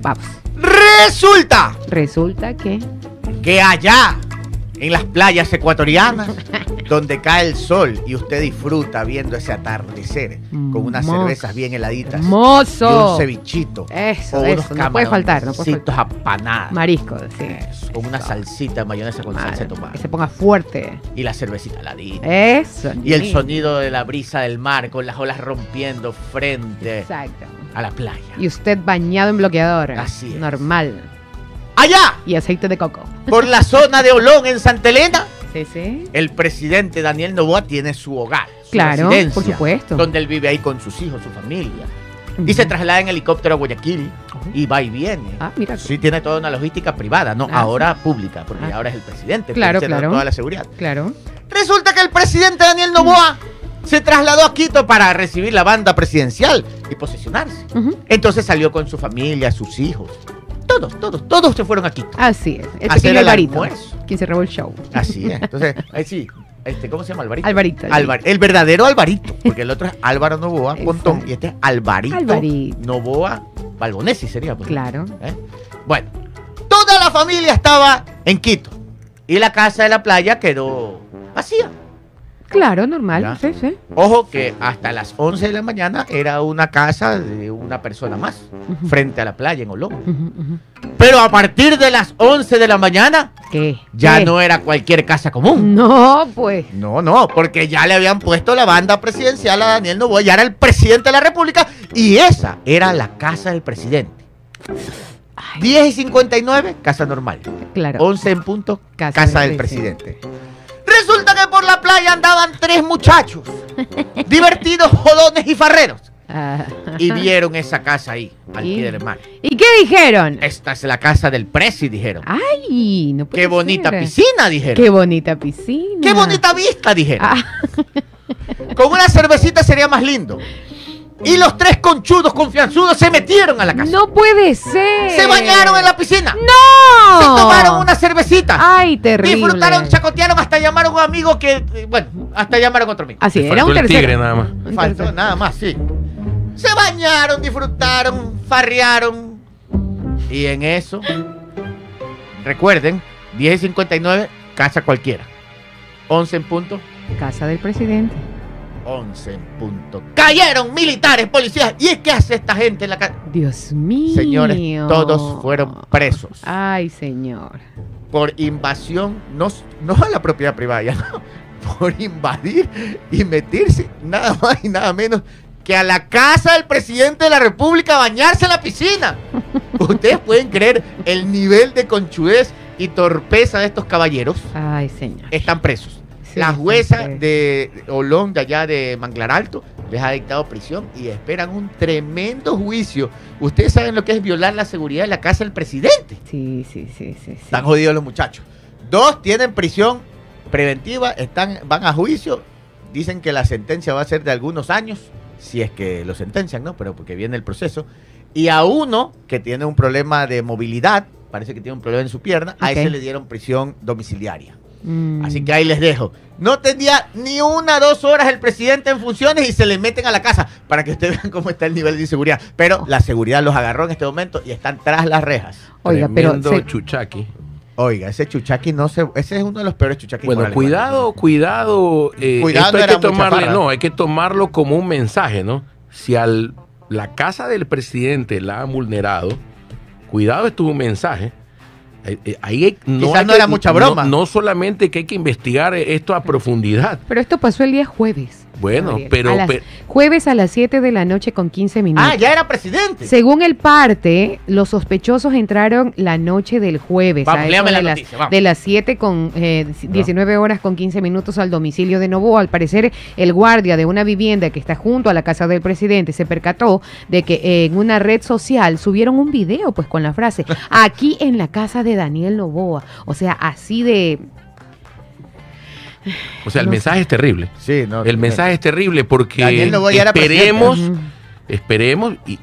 Vamos. Resulta Resulta que. que allá, en las playas ecuatorianas, donde cae el sol y usted disfruta viendo ese atardecer con unas Mozo. cervezas bien heladitas y ¡Mozo! un cevichito Eso, o unos eso, no puede faltar, no puede camaroncitos apanados Marisco, sí. Eso, con una salsita de mayonesa con salsa de tomate Que se ponga fuerte. y la cervecita heladita Eso. y el sonido de la brisa del mar con las olas rompiendo frente Exacto. a la playa. Y usted bañado en bloqueador. Así es. Normal. Allá, Y aceite de coco. por la zona de Olón en Santa Elena, Sí, sí. el presidente Daniel Novoa tiene su hogar, su Claro, residencia, por supuesto. donde él vive ahí con sus hijos, su familia. Y se traslada en helicóptero a Guayaquil y va y viene. Ah, mira. Sí, tiene toda una logística privada, no Ah, ahora pública, porque Ah. ahora es el presidente. Claro, claro. Toda la seguridad. Claro. Resulta que el presidente Daniel Novoa se trasladó a Quito para recibir la banda presidencial y posesionarse. Ujú. Entonces salió con su familia, sus hijos. Todos, todos, todos se fueron a Quito. Así es. El Hacer pequeño el Alvarito. almuerzo. Quien se robó el show. Así es. Entonces, ahí sí. Este, ¿Cómo se llama? Alvarito. Alvarito. Alvar- el verdadero Alvarito, porque el otro es Álvaro Novoa. Pontón y este es Alvarito, Alvarito. Novoa Balbonesi sería. pues. Claro. ¿Eh? Bueno, toda la familia estaba en Quito y la casa de la playa quedó vacía. Claro, normal. Ya. Sí, sí. Ojo que hasta las 11 de la mañana era una casa de una persona más frente a la playa en Olón. Pero a partir de las 11 de la mañana ¿Qué? ya ¿Qué? no era cualquier casa común. No, pues. No, no, porque ya le habían puesto la banda presidencial a Daniel Novoa, ya era el presidente de la República y esa era la casa del presidente. Ay, 10 y 59, casa normal. claro. 11 en punto, Casa casa, del del presidente. Resulta que por la playa andaban tres muchachos, divertidos, jodones y farreros. Ah. Y vieron esa casa ahí, al ¿Y? pie del mar. ¿Y qué dijeron? Esta es la casa del presi, dijeron. Ay, no puede Qué bonita ser. piscina, dijeron. Qué bonita piscina. Qué bonita vista, dijeron. Ah, Con una cervecita sería más lindo. Y los tres conchudos confianzudos se metieron a la casa. no puede ser. Se bañaron en la piscina. ¡No! Se tomaron una cervecita. Ay, terrible. Disfrutaron, chacotearon, hasta llamaron a un amigo que. eh, Bueno, hasta llamaron a otro amigo. Así, era un el tercero. tigre nada más. Faltó nada más, sí. Se bañaron, disfrutaron, farrearon. Y en eso, recuerden, 10 y 59, casa cualquiera. 11 en punto, Casa del presidente. 11 en punto. Cayeron militares, policías. ¿Y qué hace esta gente en la casa? Dios mío. Señores, todos fueron presos Ay, señor. por invasión, no, no a la propiedad privada, ya no, por invadir y meterse nada más y nada menos que a la casa del presidente de la República a bañarse en la piscina. Ustedes pueden creer el nivel de conchudez y torpeza de estos caballeros. Ay, señor. Están presos. Sí, la jueza de Olón, de allá de Manglar Alto, les ha dictado prisión y esperan un tremendo juicio. Ustedes saben lo que es violar la seguridad de la casa del presidente. Sí, sí, sí, sí. sí. Están jodidos los muchachos. Dos tienen prisión preventiva, están, van a juicio. Dicen que la sentencia va a ser de algunos años, si es que lo sentencian, ¿no? Pero porque viene el proceso. Y a uno que tiene un problema de movilidad, parece que tiene un problema en su pierna, a ese le dieron prisión domiciliaria. Mm. Así que ahí les dejo. No tenía ni una dos horas el presidente en funciones y se le meten a la casa para que ustedes vean cómo está el nivel de inseguridad. Pero la seguridad los agarró en este momento y están tras las rejas. Oiga, pero. Se- chuchaqui. Oiga, ese chuchaqui no se. Ese es uno de los peores chuchaquis. Bueno, morales. cuidado, cuidado. eh, Cuidado esto hay que tomarle, no, hay que tomarlo como un mensaje, ¿no? Si al la casa del presidente la han vulnerado, cuidado, esto es un mensaje. Eh, eh, Ahí hay- no, Quizás hay no que- era mucha broma. No, no solamente que hay que investigar esto a profundidad. Pero esto pasó el día jueves. Bueno, Gabriel. pero, A las- pero- Jueves a las 7 de la noche con 15 minutos. Ah, ya era presidente. Según el parte, los sospechosos entraron la noche del jueves. Vamos, a eso léame la de, las, noticia, vamos. de las 7 con eh, 19 horas con 15 minutos al domicilio de Novoa. Al parecer, el guardia de una vivienda que está junto a la casa del presidente se percató de que en una red social subieron un video pues con la frase aquí en la casa de Daniel Novoa. O sea, así de O sea, el No sé. mensaje es terrible. Sí, no. El mensaje es terrible porque esperemos, esperemos y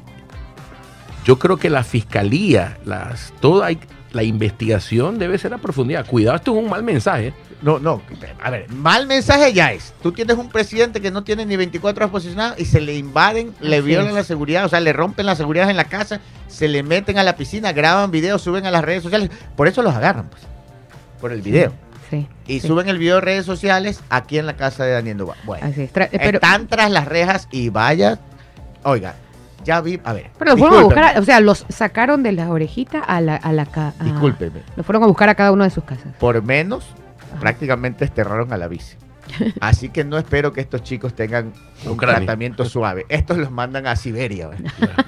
yo creo que la fiscalía, las toda la investigación debe ser a profundidad. Cuidado, esto es un mal mensaje. No, no. A ver, mal mensaje ya es. Tú tienes un presidente que no tiene ni 24 horas posicionadas y se le invaden, le violan la seguridad, o sea, le rompen la seguridad en la casa, se le meten a la piscina, graban videos, suben a las redes sociales. Por eso los agarran, pues. Por el video. Sí. Y sí. suben el video a redes sociales aquí en la casa de Daniel Novoa. Bueno, Así es. Tra- eh, pero, están tras las rejas y vaya. Oiga, ya vi. A ver. pero los fueron a buscar, o sea, los sacaron de la orejita a la, a la ca- a- Discúlpeme. Los fueron a buscar a cada uno de sus casas. Por menos, Ajá. prácticamente desterraron a la bici. Así que no espero que estos chicos tengan un Ucrania. tratamiento suave. Estos los mandan a Siberia.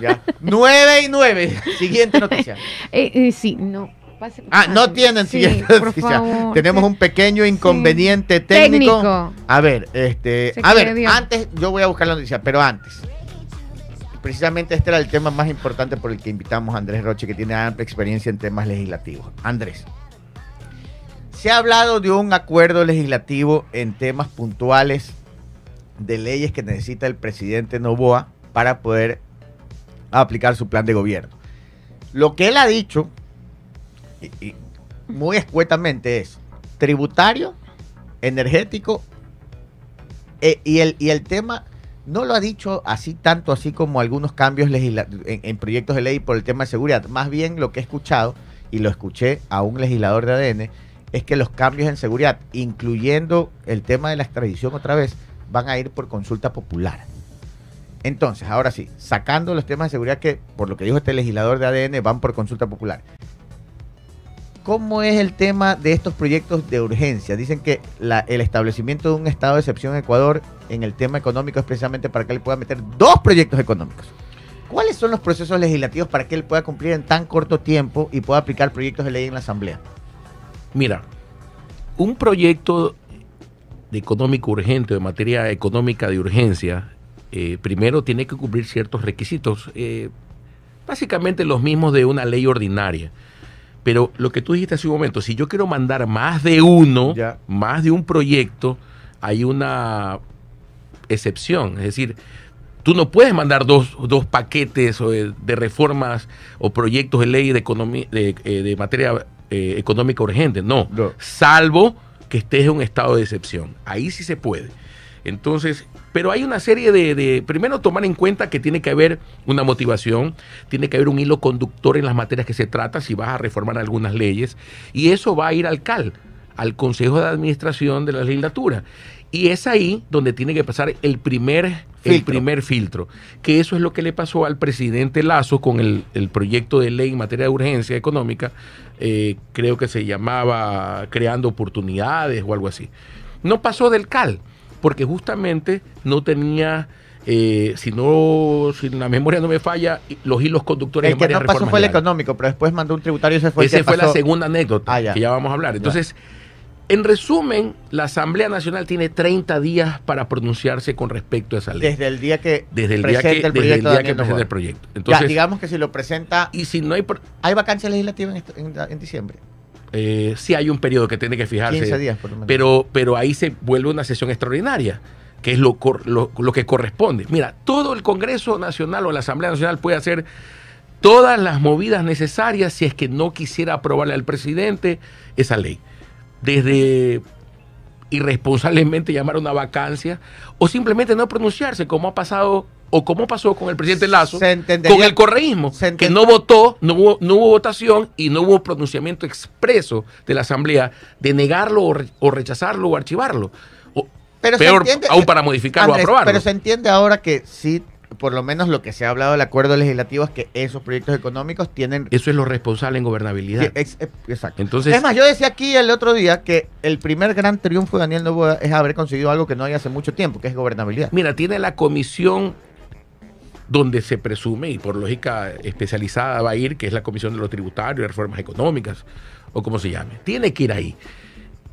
Ya. 9 y 9. Siguiente noticia. Eh, eh, sí, no. Pase- Ah, no tienen Sí, siguiente noticia. Tenemos un pequeño inconveniente técnico. Técnico. A ver, este, Se a ver, antes yo voy a buscar la noticia, pero antes. Precisamente este era el tema más importante por el que invitamos a Andrés Roche, que tiene amplia experiencia en temas legislativos. Andrés, se ha hablado de un acuerdo legislativo en temas puntuales de leyes que necesita el presidente Novoa para poder aplicar su plan de gobierno. Lo que él ha dicho, muy escuetamente, es tributario, energético, eh, y, el, y el tema no lo ha dicho así tanto así como algunos cambios en, en proyectos de ley por el tema de seguridad. Más bien lo que he escuchado, y lo escuché a un legislador de ADN, es que los cambios en seguridad, incluyendo el tema de la extradición otra vez, van a ir por consulta popular. Entonces, ahora sí, sacando los temas de seguridad que, por lo que dijo este legislador de ADN, van por consulta popular. ¿Cómo es el tema de estos proyectos de urgencia? Dicen que el establecimiento de un estado de excepción en Ecuador en el tema económico es precisamente para que él pueda meter dos proyectos económicos. ¿Cuáles son los procesos legislativos para que él pueda cumplir en tan corto tiempo y pueda aplicar proyectos de ley en la Asamblea? Mira, un proyecto de económico urgente, de materia económica de urgencia, eh, primero tiene que cumplir ciertos requisitos, eh, básicamente los mismos de una ley ordinaria. Pero lo que tú dijiste hace un momento, si yo quiero mandar más de uno, Ya. más de un proyecto, hay una excepción. Es decir, tú no puedes mandar dos, dos paquetes o de, de reformas o proyectos de ley de, economía, de, eh, de materia eh, económica urgente. No, No. salvo que estés en un estado de excepción. Ahí sí se puede. Entonces, pero hay una serie de, de- primero tomar en cuenta que tiene que haber una motivación, tiene que haber un hilo conductor en las materias que se trata, si vas a reformar algunas leyes, y eso va a ir al CAL, al Consejo de Administración de la Legislatura. Y es ahí donde tiene que pasar el primer, el Filtro. primer filtro, que eso es lo que le pasó al presidente Lazo con el, el proyecto de ley en materia de urgencia económica, eh, creo que se llamaba Creando Oportunidades o algo así. No pasó del CAL, porque justamente no tenía, eh, si no, si la memoria no me falla, los hilos conductores El que no pasó fue el económico, pero después mandó un tributario y ese fue Esa fue la pasó. segunda anécdota Ah, ya. que ya vamos a hablar. Entonces, en resumen, la Asamblea Nacional tiene 30 días para pronunciarse con respecto a esa ley. Desde el día que Desde el día que, el desde el proyecto día que presenta el proyecto. Ya, Entonces, digamos que si lo presenta, y si no hay, ¿hay vacancia legislativa en, esto- en- en diciembre? Eh, sí hay un periodo que tiene que fijarse. 15 días, por lo menos. pero, pero ahí se vuelve una sesión extraordinaria, que es lo, lo que corresponde. Mira, todo el Congreso Nacional o la Asamblea Nacional puede hacer todas las movidas necesarias si es que no quisiera aprobarle al presidente esa ley. Desde irresponsablemente llamar a una vacancia o simplemente no pronunciarse, como ha pasado o como pasó con el presidente Lazo, con el correísmo, que no votó, no hubo, no hubo votación y no hubo pronunciamiento expreso de la Asamblea de negarlo o, re- o rechazarlo o archivarlo. O Pero se peor entiende- aún para modificarlo o Andrés, aprobarlo. Pero se entiende ahora que sí, por lo menos lo que se ha hablado del acuerdo legislativo es que esos proyectos económicos tienen... Eso es lo responsable en gobernabilidad. Eh, exacto. Entonces- es más, yo decía aquí el otro día que el primer gran triunfo de Daniel Novoa es haber conseguido algo que no hay hace mucho tiempo, que es gobernabilidad. Mira, tiene la comisión donde se presume, y por lógica especializada va a ir, que es la Comisión de los Tributarios y Reformas Económicas, o como se llame. Tiene que ir ahí.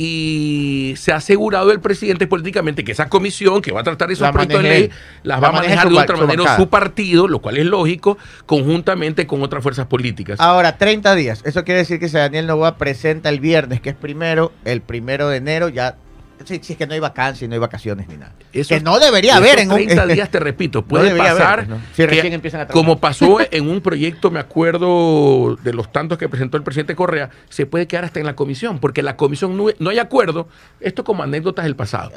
Y se ha asegurado el presidente políticamente que esa comisión que va a tratar esos La proyectos de ley las La va a maneja manejar de otra manera su partido, lo cual es lógico, conjuntamente con otras fuerzas políticas. Ahora, 30 días. Eso quiere decir que si Daniel Novoa presenta el viernes, que es primero, el primero de enero, ya si, si es que no hay vacancia, no hay vacaciones ni nada. Esos- que no debería haber en un 30 días, te repito, puede pasar pues, ¿no? Si que- recién empiezan a trabajar. como pasó en un proyecto, me acuerdo de los tantos que presentó el presidente Correa, se puede quedar hasta en la comisión, porque la comisión no, no hay acuerdo, esto como anécdotas del pasado.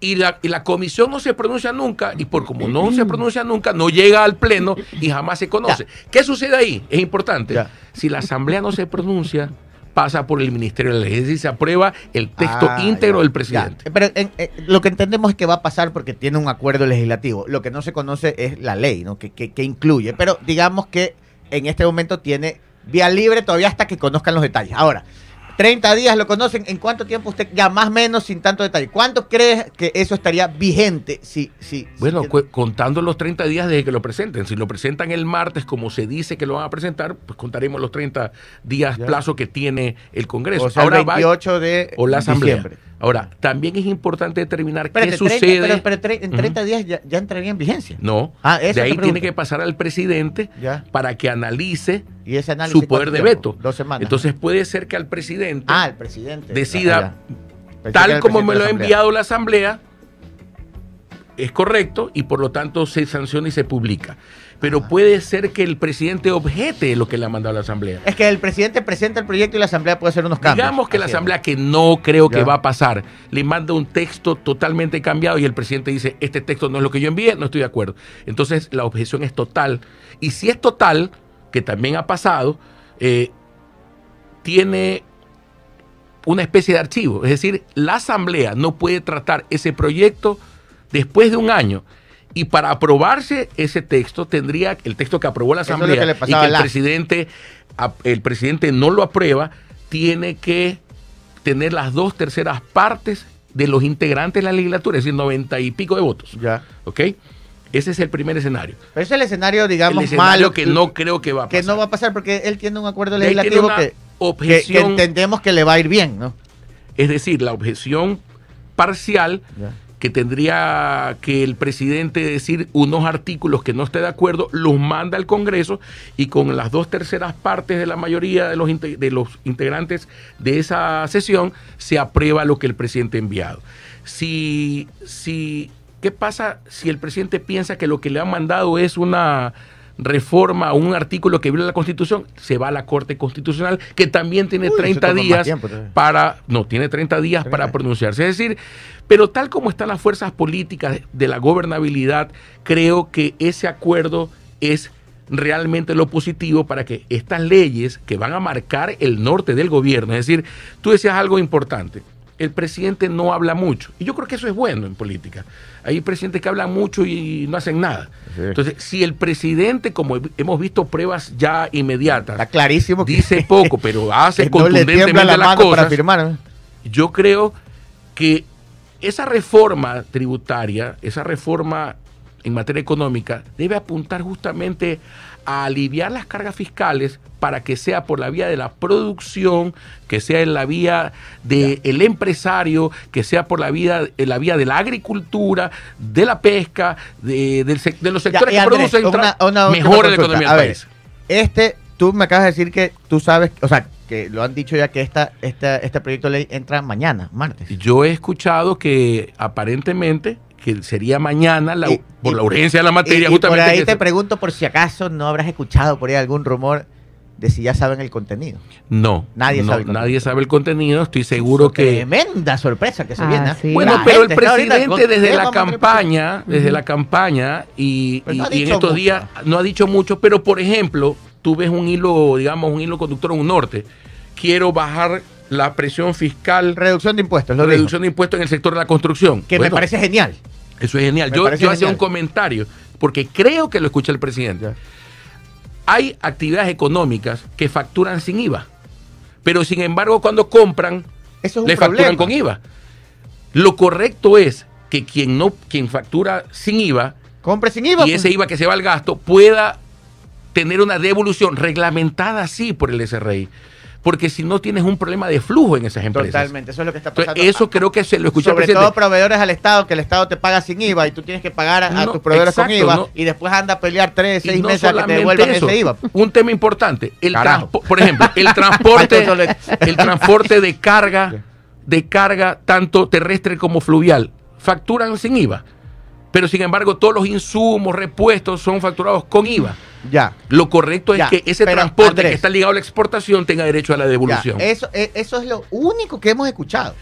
Y la, y la comisión no se pronuncia nunca, y por como no se pronuncia nunca, no llega al pleno y jamás se conoce. ¿Qué sucede ahí? Es importante. Ya. Si la asamblea no se pronuncia, pasa por el Ministerio de la Ley, es decir, se aprueba el texto Ah, íntegro ya, del presidente. ya. Pero en- eh, lo que entendemos es que va a pasar porque tiene un acuerdo legislativo. Lo que no se conoce es la ley, ¿no? Que, que- que incluye. Pero digamos que en este momento tiene vía libre todavía hasta que conozcan los detalles. Ahora, 30 días lo conocen. ¿En cuánto tiempo usted, ya más o menos, sin tanto detalle? ¿Cuánto cree que eso estaría vigente si... si Bueno, si- contando los 30 días desde que lo presenten. Si lo presentan el martes, como se dice que lo van a presentar, pues contaremos los 30 días Ya. plazo que tiene el Congreso. o sea, Ahora el va- 28 de o la Asamblea. diciembre. Ahora, también es importante determinar Espérate, qué 30, sucede. pero, pero tre- en Ujú. 30 días ya, ya entraría en vigencia. No, Ah, de ahí tiene que pasar al presidente Ya. para que analice Y ese análisis. su poder de veto. Dos semanas. Entonces puede ser que al presidente, Ah, el presidente. decida, Ah, tal como me lo ha enviado la Asamblea, es correcto y por lo tanto se sanciona y se publica. Pero puede ser que el presidente objete lo que le ha mandado la Asamblea. Es que el presidente presenta el proyecto y la asamblea puede hacer unos cambios. Digamos que la es. Asamblea, que no creo que Ya. va a pasar, le manda un texto totalmente cambiado y el presidente dice, este texto no es lo que yo envié, no estoy de acuerdo. Entonces la objeción es total. Y si es total, que también ha pasado, eh, tiene una especie de archivo. Es decir, la Asamblea no puede tratar ese proyecto después de un año. Y para aprobarse ese texto, tendría el texto que aprobó la Eso es Asamblea que y que el Lazo. presidente, el presidente no lo aprueba, tiene que tener las dos terceras partes de los integrantes de la legislatura, es decir, noventa y pico de votos. Ya. ¿Ok? Ese es el primer escenario. Pero ese es el escenario, digamos, el escenario malo. que no creo que va a que pasar. no va a pasar porque él tiene un acuerdo legislativo que, que, que entendemos que le va a ir bien, ¿no? es decir, la objeción parcial Ya. Que tendría que el presidente decir unos artículos que no esté de acuerdo, los manda al Congreso y con las dos terceras partes de la mayoría de los, de los integrantes de esa sesión se aprueba lo que el presidente ha enviado. Si, si, ¿Qué pasa si el presidente piensa que lo que le han mandado es una reforma un artículo que viola la Constitución? Se va a la Corte Constitucional, que también tiene Uy, eso 30 toma más días tiempo para, no, tiene 30 días 30 para pronunciarse. Es decir, pero tal como están las fuerzas políticas de la gobernabilidad, creo que ese acuerdo es realmente lo positivo para que estas leyes que van a marcar el norte del gobierno, es decir, tú decías algo importante, el presidente no habla mucho, y yo creo que eso es bueno en política. Hay presidentes que hablan mucho y no hacen nada. Sí. Entonces, si el presidente, como hemos visto pruebas ya inmediatas, Está clarísimo que dice poco, pero hace no contundentemente la las para cosas, firmar. ¿no? yo creo que esa reforma tributaria, esa reforma en materia económica, debe apuntar justamente a aliviar las cargas fiscales para que sea por la vía de la producción, que sea en la vía del empresario, que sea por la vía, en la vía de la agricultura, de la pesca, de, de los Ya, sectores que producen, una- la economía del ver, país. Este, tú me acabas de decir que tú sabes, o sea, que lo han dicho ya que esta, esta, este proyecto de ley entra mañana, martes. Yo he escuchado que aparentemente que sería mañana la- Y- por y- la urgencia de la materia y, y por justamente ahí que te se- pregunto por si acaso no habrás escuchado por ahí algún rumor de si ya saben el contenido. no Nadie no, sabe el nadie contenido. sabe el contenido estoy seguro que Tremenda sorpresa que se Ah, viene. ¿eh? sí. bueno La pero el presidente con- desde ¿qué la campaña desde la campaña y, Pues y- no ha y en estos mucho. días no ha dicho mucho pero por ejemplo tú ves un hilo digamos un hilo conductor en un norte quiero bajar la presión fiscal Reducción de impuestos, lo reducción de impuestos en el sector de la construcción. Que Bueno, me parece genial. Eso es genial. Me Yo, hacía un comentario, porque creo que lo escucha el presidente. Hay actividades económicas que facturan sin IVA, pero sin embargo cuando compran, Eso es un le facturan con IVA. Lo correcto es que quien no, quien factura sin IVA Compre sin IVA. y pues. ese IVA que se va al gasto pueda tener una devolución reglamentada así por el SRI. Porque si no tienes un problema de flujo en esas empresas. Totalmente, eso es lo que está Entonces, pasando. eso creo que se lo escuchó el Sobre todo proveedores al Estado, que el Estado te paga sin IVA y tú tienes que pagar a, tus proveedores con exacto, IVA no. y después anda a pelear tres, seis no meses a que te devuelvan eso, ese IVA. Un tema importante, el por ejemplo, el transporte, el transporte de carga de carga, tanto terrestre como fluvial, facturan sin IVA. Pero sin embargo, todos los insumos, repuestos son facturados con IVA. Ya. Lo correcto es Ya, que ese pero, transporte Andrés. que está ligado a la exportación tenga derecho a la ya. devolución. Eso, eso es lo único que hemos escuchado.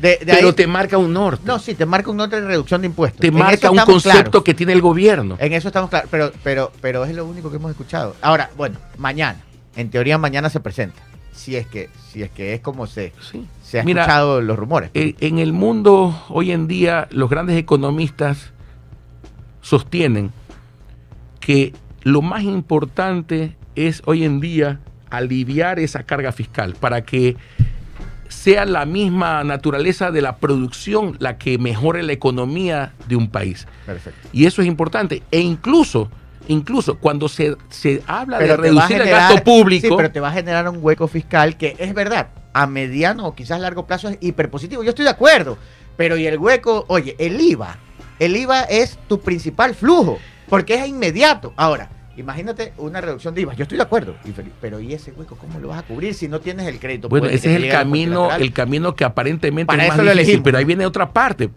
De, de Pero ahí- te marca un norte. No, sí, te marca un norte de reducción de impuestos. te En marca un concepto claros. que tiene el gobierno. En eso estamos claros, pero, pero, pero es lo único que hemos escuchado. Ahora, bueno, mañana, en teoría mañana se presenta. Si es que, si es que es como se, Sí. se ha Mira, escuchado los rumores. Eh, en el mundo hoy en día los grandes economistas sostienen que lo más importante es hoy en día aliviar esa carga fiscal para que sea la misma naturaleza de la producción la que mejore la economía de un país. Perfecto. Y eso es importante. E incluso, incluso cuando se, se habla de reducir el gasto público, Sí, pero te va a generar un hueco fiscal que es verdad, a mediano o quizás largo plazo es hiperpositivo. Yo estoy de acuerdo, pero y el hueco, oye, el IVA, el IVA es tu principal flujo, porque es inmediato. Ahora, imagínate una reducción de IVA, yo estoy de acuerdo, pero ¿y ese hueco cómo lo vas a cubrir si no tienes el crédito? Bueno, ese es el camino, el camino que aparentemente Para es más eso lo difícil, elegimos. pero ahí viene otra parte.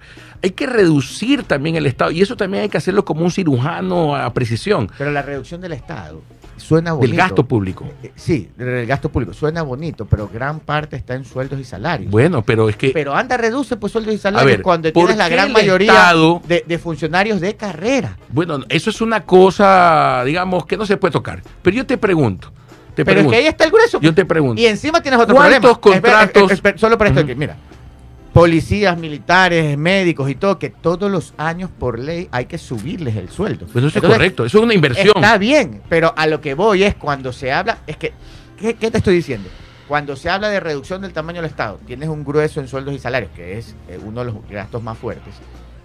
Hay que reducir también el Estado, y eso también hay que hacerlo como un cirujano a precisión, Pero la reducción del Estado suena bonito. del gasto público. Eh, Sí, del gasto público. Suena bonito, pero gran parte está en sueldos y salarios. Bueno, pero es que Pero anda, reduce pues sueldos y salarios ver, cuando ¿por tienes la gran mayoría Estado- de, de funcionarios de carrera. Bueno, eso es una cosa, digamos, que no se puede tocar. Pero yo te pregunto, te Pero pregunto, es que ahí está el grueso. yo te pregunto, Y encima tienes otro ¿Cuántos problema. Contratos- espera, espera, solo para esto aquí, mira. Policías, militares, médicos y todo, que todos los años por ley hay que subirles el sueldo. Pues eso es correcto, eso es una inversión. Está bien, pero a lo que voy es cuando se habla, es que, ¿qué, qué te estoy diciendo? Cuando se habla de reducción del tamaño del Estado, tienes un grueso en sueldos y salarios, que es eh, uno de los gastos más fuertes,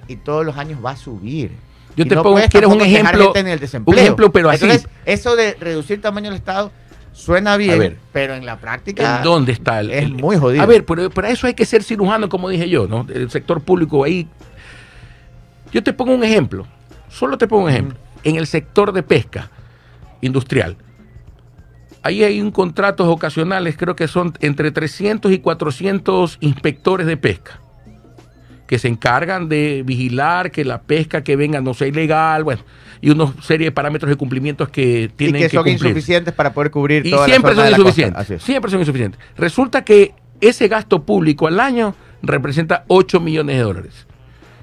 y todos los años va a subir. Yo Y te no pongo, ¿quieres un ejemplo? gente en el desempleo. Un ejemplo, pero así. Entonces, eso de reducir tamaño del Estado suena bien, ver. pero en la práctica ¿En dónde está el, es el- muy jodido. A ver, pero para eso hay que ser cirujano, como dije yo, ¿no? El sector público ahí. Yo te pongo un ejemplo, solo te pongo un ejemplo. En el sector de pesca industrial, ahí hay un contratos ocasionales, creo que son entre 300 y 400 inspectores de pesca que se encargan de vigilar que la pesca que venga no sea ilegal, bueno, y una serie de parámetros de cumplimientos que y tienen que que son cumplir. insuficientes para poder cubrir Y toda siempre la zona son de insuficientes. Siempre son insuficientes. Resulta que ese gasto público al año representa 8 millones de dólares.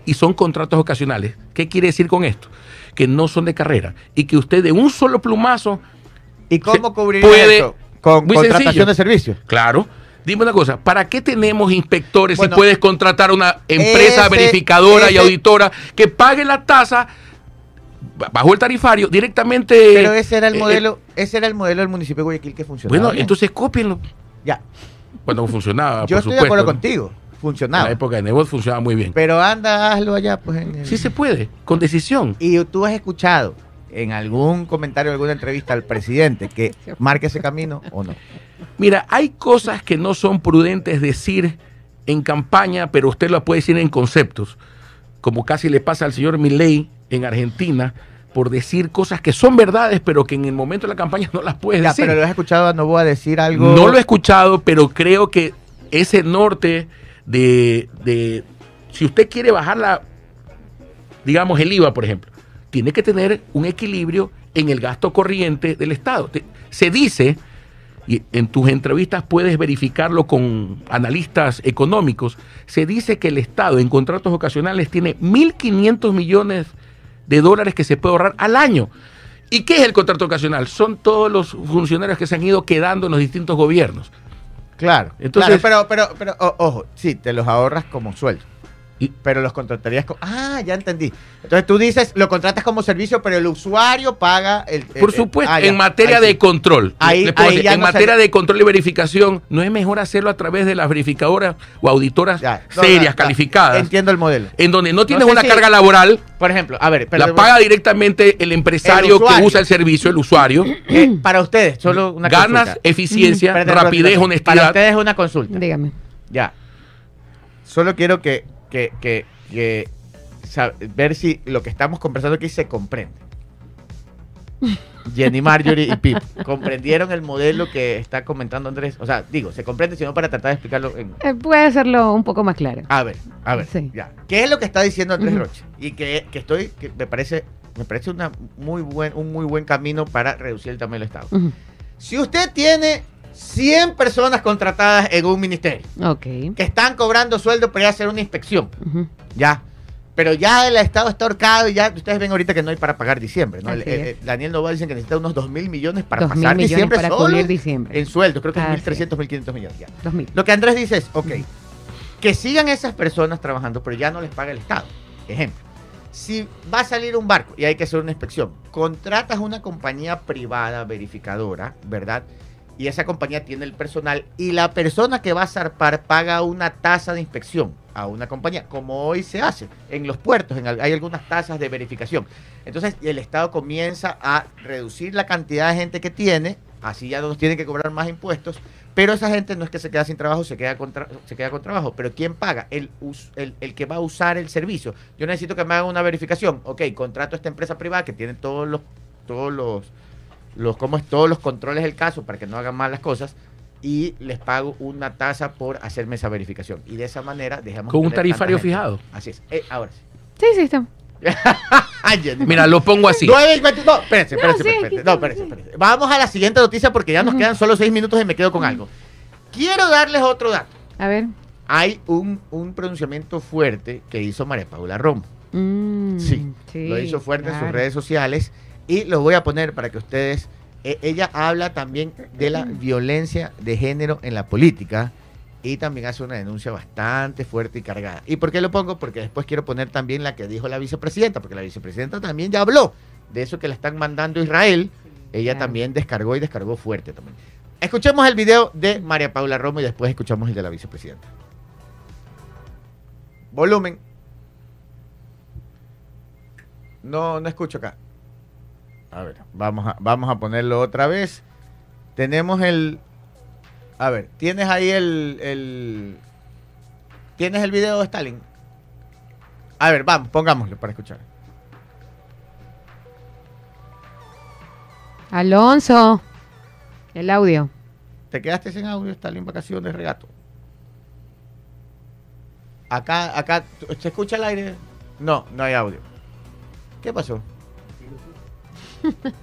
Y son contratos ocasionales. ¿Qué quiere decir con esto? Que no son de carrera. Y que usted de un solo plumazo, ¿Y cómo cubrir puede- eso? Con contratación sencillo. de servicios. claro. Dime una cosa, ¿para qué tenemos inspectores Bueno, si puedes contratar una empresa ese- verificadora y ese- auditora que pague la tasa bajo el tarifario directamente? Pero ese era el eh, modelo, ese era el modelo del municipio de Guayaquil que funcionaba. Bueno, bien. entonces cópienlo. ya. Cuando funcionaba. Yo por estoy de acuerdo ¿no? contigo. En Funcionaba. la época de Nebot funcionaba muy bien. Pero anda, hazlo allá, pues. En el- Sí se puede, con decisión. Y tú has escuchado en algún comentario, alguna entrevista al presidente que marque ese camino o no. Mira, hay cosas que no son prudentes decir en campaña, pero usted lo puede decir en conceptos, como casi le pasa al señor Milei en Argentina, por decir cosas que son verdades, pero que en el momento de la campaña no las puede Ya, decir. pero lo has escuchado a Novoa decir algo. No lo he escuchado, pero creo que ese norte de, de- si usted quiere bajar la, digamos, el IVA, por ejemplo, tiene que tener un equilibrio en el gasto corriente del Estado. Se dice, y en tus entrevistas puedes verificarlo con analistas económicos, se dice que el Estado en contratos ocasionales tiene 1.500 millones de dólares que se puede ahorrar al año. ¿Y qué es el contrato ocasional? Son todos los funcionarios que se han ido quedando en los distintos gobiernos. Claro. Entonces- claro, pero, pero, pero, o- ojo, sí, te los ahorras como sueldo. Pero los contratarías como. Ah, ya entendí. Entonces tú dices, lo contratas como servicio, pero el usuario paga el. Por el- supuesto, ah, ya. en materia Ahí de sí. control. Ahí- le puedo ahí decir, ya en no materia se- de control y verificación, ¿no es mejor hacerlo a través de las verificadoras o auditoras Ya. No, serias, no, calificadas? Entiendo el modelo. En donde no tienes sé una si- carga laboral, Por ejemplo, a ver, la perdón, paga directamente el empresario El que usa el servicio, el usuario. eh, para ustedes, solo una Ganas, consulta. eficiencia, rapidez, perdón, Para honestidad. ustedes una consulta. Dígame. Ya. Solo quiero que, que, que, ver si lo que estamos conversando aquí se comprende. Jenny Marjorie y Pip, ¿comprendieron el modelo que está comentando Andrés? O sea, digo, se comprende, sino para tratar de explicarlo en... Eh, puede hacerlo un poco más claro. A ver, a ver, Sí. ya. ¿Qué es lo que está diciendo Andrés. Roche? Y que, que estoy, que me parece, me parece una muy buen, un muy buen camino para reducir el tamaño del Estado. Si usted tiene 100 personas contratadas en un ministerio Ok. que están cobrando sueldo para ir a hacer una inspección, ya. Pero ya el Estado está ahorcado y ya ustedes ven ahorita que no hay para pagar diciembre. ¿no? El- el- es. el Daniel Novoa dicen que necesita unos 2 mil millones para 2.000 pasar millones diciembre para solo cubrir diciembre. en sueldo. Creo que es Así 1.300, 1.500 millones. ya. 2000. Lo que Andrés dice es, ok, que sigan esas personas trabajando, pero ya no les paga el Estado. Ejemplo, si va a salir un barco y hay que hacer una inspección, contratas una compañía privada verificadora, ¿verdad? Y esa compañía tiene el personal y la persona que va a zarpar paga una tasa de inspección a una compañía, como hoy se hace en los puertos, hay algunas tasas de verificación. Entonces el Estado comienza a reducir la cantidad de gente que tiene, así ya no tienen que cobrar más impuestos, pero esa gente no es que se queda sin trabajo, se queda con, se trabajo. Pero ¿quién paga? El, el que va a usar el servicio. Yo necesito que me hagan una verificación. Ok, contrato a esta empresa privada que tiene todos los, todos los, los, ¿cómo es? Todos los controles del caso para que no hagan mal las cosas y les pago una tasa por hacerme esa verificación. Y de esa manera dejamos Con un tarifario fijado. Así es. Eh, ahora sí. Sí, sí, Jenny. Mira, lo pongo así. No, espérense, espérense, sí, espérense. No. Vamos a la siguiente noticia porque ya nos quedan solo seis minutos y me quedo con algo. Quiero darles otro dato. A ver. Hay un, un pronunciamiento fuerte que hizo María Paula Romo. Mm, Sí, lo hizo fuerte en sus redes sociales y lo voy a poner para que ustedes... eh, ella habla también de la violencia de género en la política y también hace una denuncia bastante fuerte y cargada. ¿Y por qué lo pongo? Porque después quiero poner también la que dijo la vicepresidenta, porque la vicepresidenta también ya habló de eso que le están mandando a Israel. Ella Claro. también descargó y descargó fuerte también. Escuchemos el video de María Paula Romo y después escuchamos el de la vicepresidenta. Volumen. No, no escucho acá. A ver, vamos a, vamos a ponerlo otra vez. Tenemos el... A ver, ¿tienes ahí el... el ¿Tienes el video de Stalin? A ver, vamos, pongámoslo para escuchar. Alonso. El audio. ¿Te quedaste sin audio, Stalin, vacaciones, regato? Acá, acá, ¿se escucha el aire? No, no hay audio. ¿Qué pasó?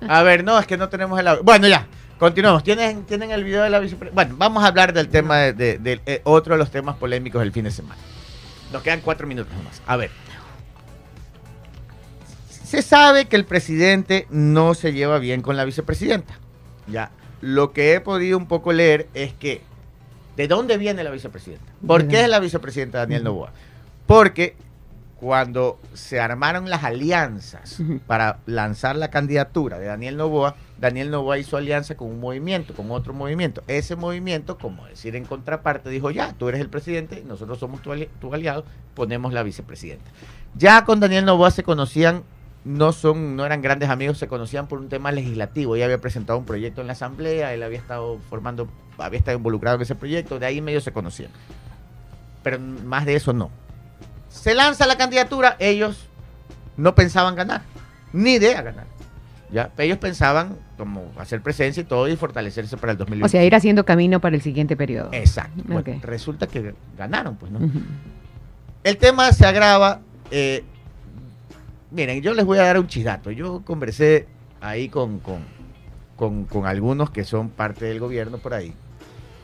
A ver, no, es que no tenemos el audio. Bueno, ya, continuamos. ¿Tienen, tienen el video de la vicepresidenta? Bueno, vamos a hablar del tema de, eh, otro de los temas polémicos del fin de semana. Nos quedan cuatro minutos nomás. A ver. Se sabe que el presidente no se lleva bien con la vicepresidenta. Ya. Lo que he podido un poco leer es que ¿de dónde viene la vicepresidenta? ¿Por qué es la vicepresidenta Daniel. Novoa? Porque cuando se armaron las alianzas para lanzar la candidatura de Daniel Novoa, Daniel Novoa hizo alianza con un movimiento, con otro movimiento. Ese movimiento, como decir en contraparte, dijo, ya, tú eres el presidente, nosotros somos tu, ali- tu aliado, ponemos la vicepresidenta. Ya con Daniel Novoa se conocían, no son, no eran grandes amigos, se conocían por un tema legislativo. Ella había presentado un proyecto en la asamblea, él había estado formando, había estado involucrado en ese proyecto, de ahí medio se conocían. Pero más de eso no. Se lanza la candidatura, ellos no pensaban ganar, ni idea ganar. Ya, ellos pensaban como hacer presencia y todo y fortalecerse para el 2020. O sea, ir haciendo camino para el siguiente periodo. Exacto. Bueno, resulta que ganaron, pues, ¿no? El tema se agrava. eh, miren, yo les voy a dar un chidato. Yo conversé ahí con, con, con- con algunos que son parte del gobierno por ahí,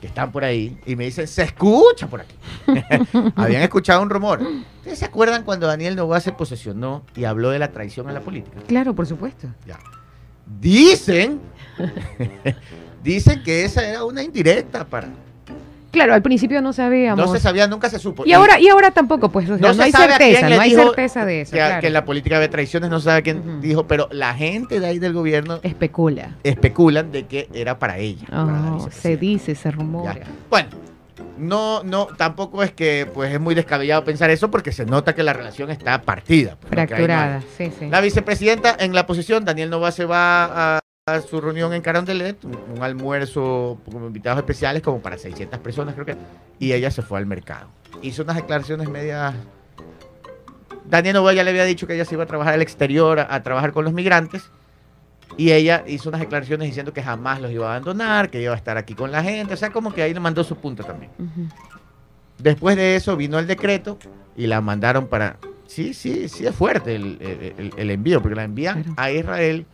que están por ahí, y me dicen, se escucha por aquí. Habían escuchado un rumor. ¿Ustedes se acuerdan cuando Daniel Novoa se posesionó y habló de la traición a la política? Claro, por supuesto. Ya. Dicen, dicen que esa era una indirecta para... Claro, al principio no sabíamos. No se sabía, nunca se supo. y ahora, y ahora tampoco, pues, o sea, no, se hay certeza, no hay certeza de eso. Que, claro. que en la política había traiciones, no sabe quién dijo, pero la gente de ahí del gobierno Especula. especulan de que era para ella. para Oh, se dice, se rumora. Ya. Bueno, no, no, tampoco es que pues es muy descabellado pensar eso porque se nota que la relación está partida. pues, ¿no? No Fracturada, sí, sí. La vicepresidenta en la posición, Daniel Nova se va a su reunión en Carondelet, un, almuerzo con invitados especiales como para 600 personas creo que, y ella se fue al mercado. Hizo unas declaraciones medias... Daniel Nova ya le había dicho que ella se iba a trabajar al exterior, a, a trabajar con los migrantes, Y ella hizo unas declaraciones diciendo que jamás los iba a abandonar, que iba a estar aquí con la gente. O sea, como que ahí le mandó su punto también. Después de eso vino el decreto y la mandaron para... Sí, sí, sí es fuerte el, el- el- el envío, porque la envían a Israel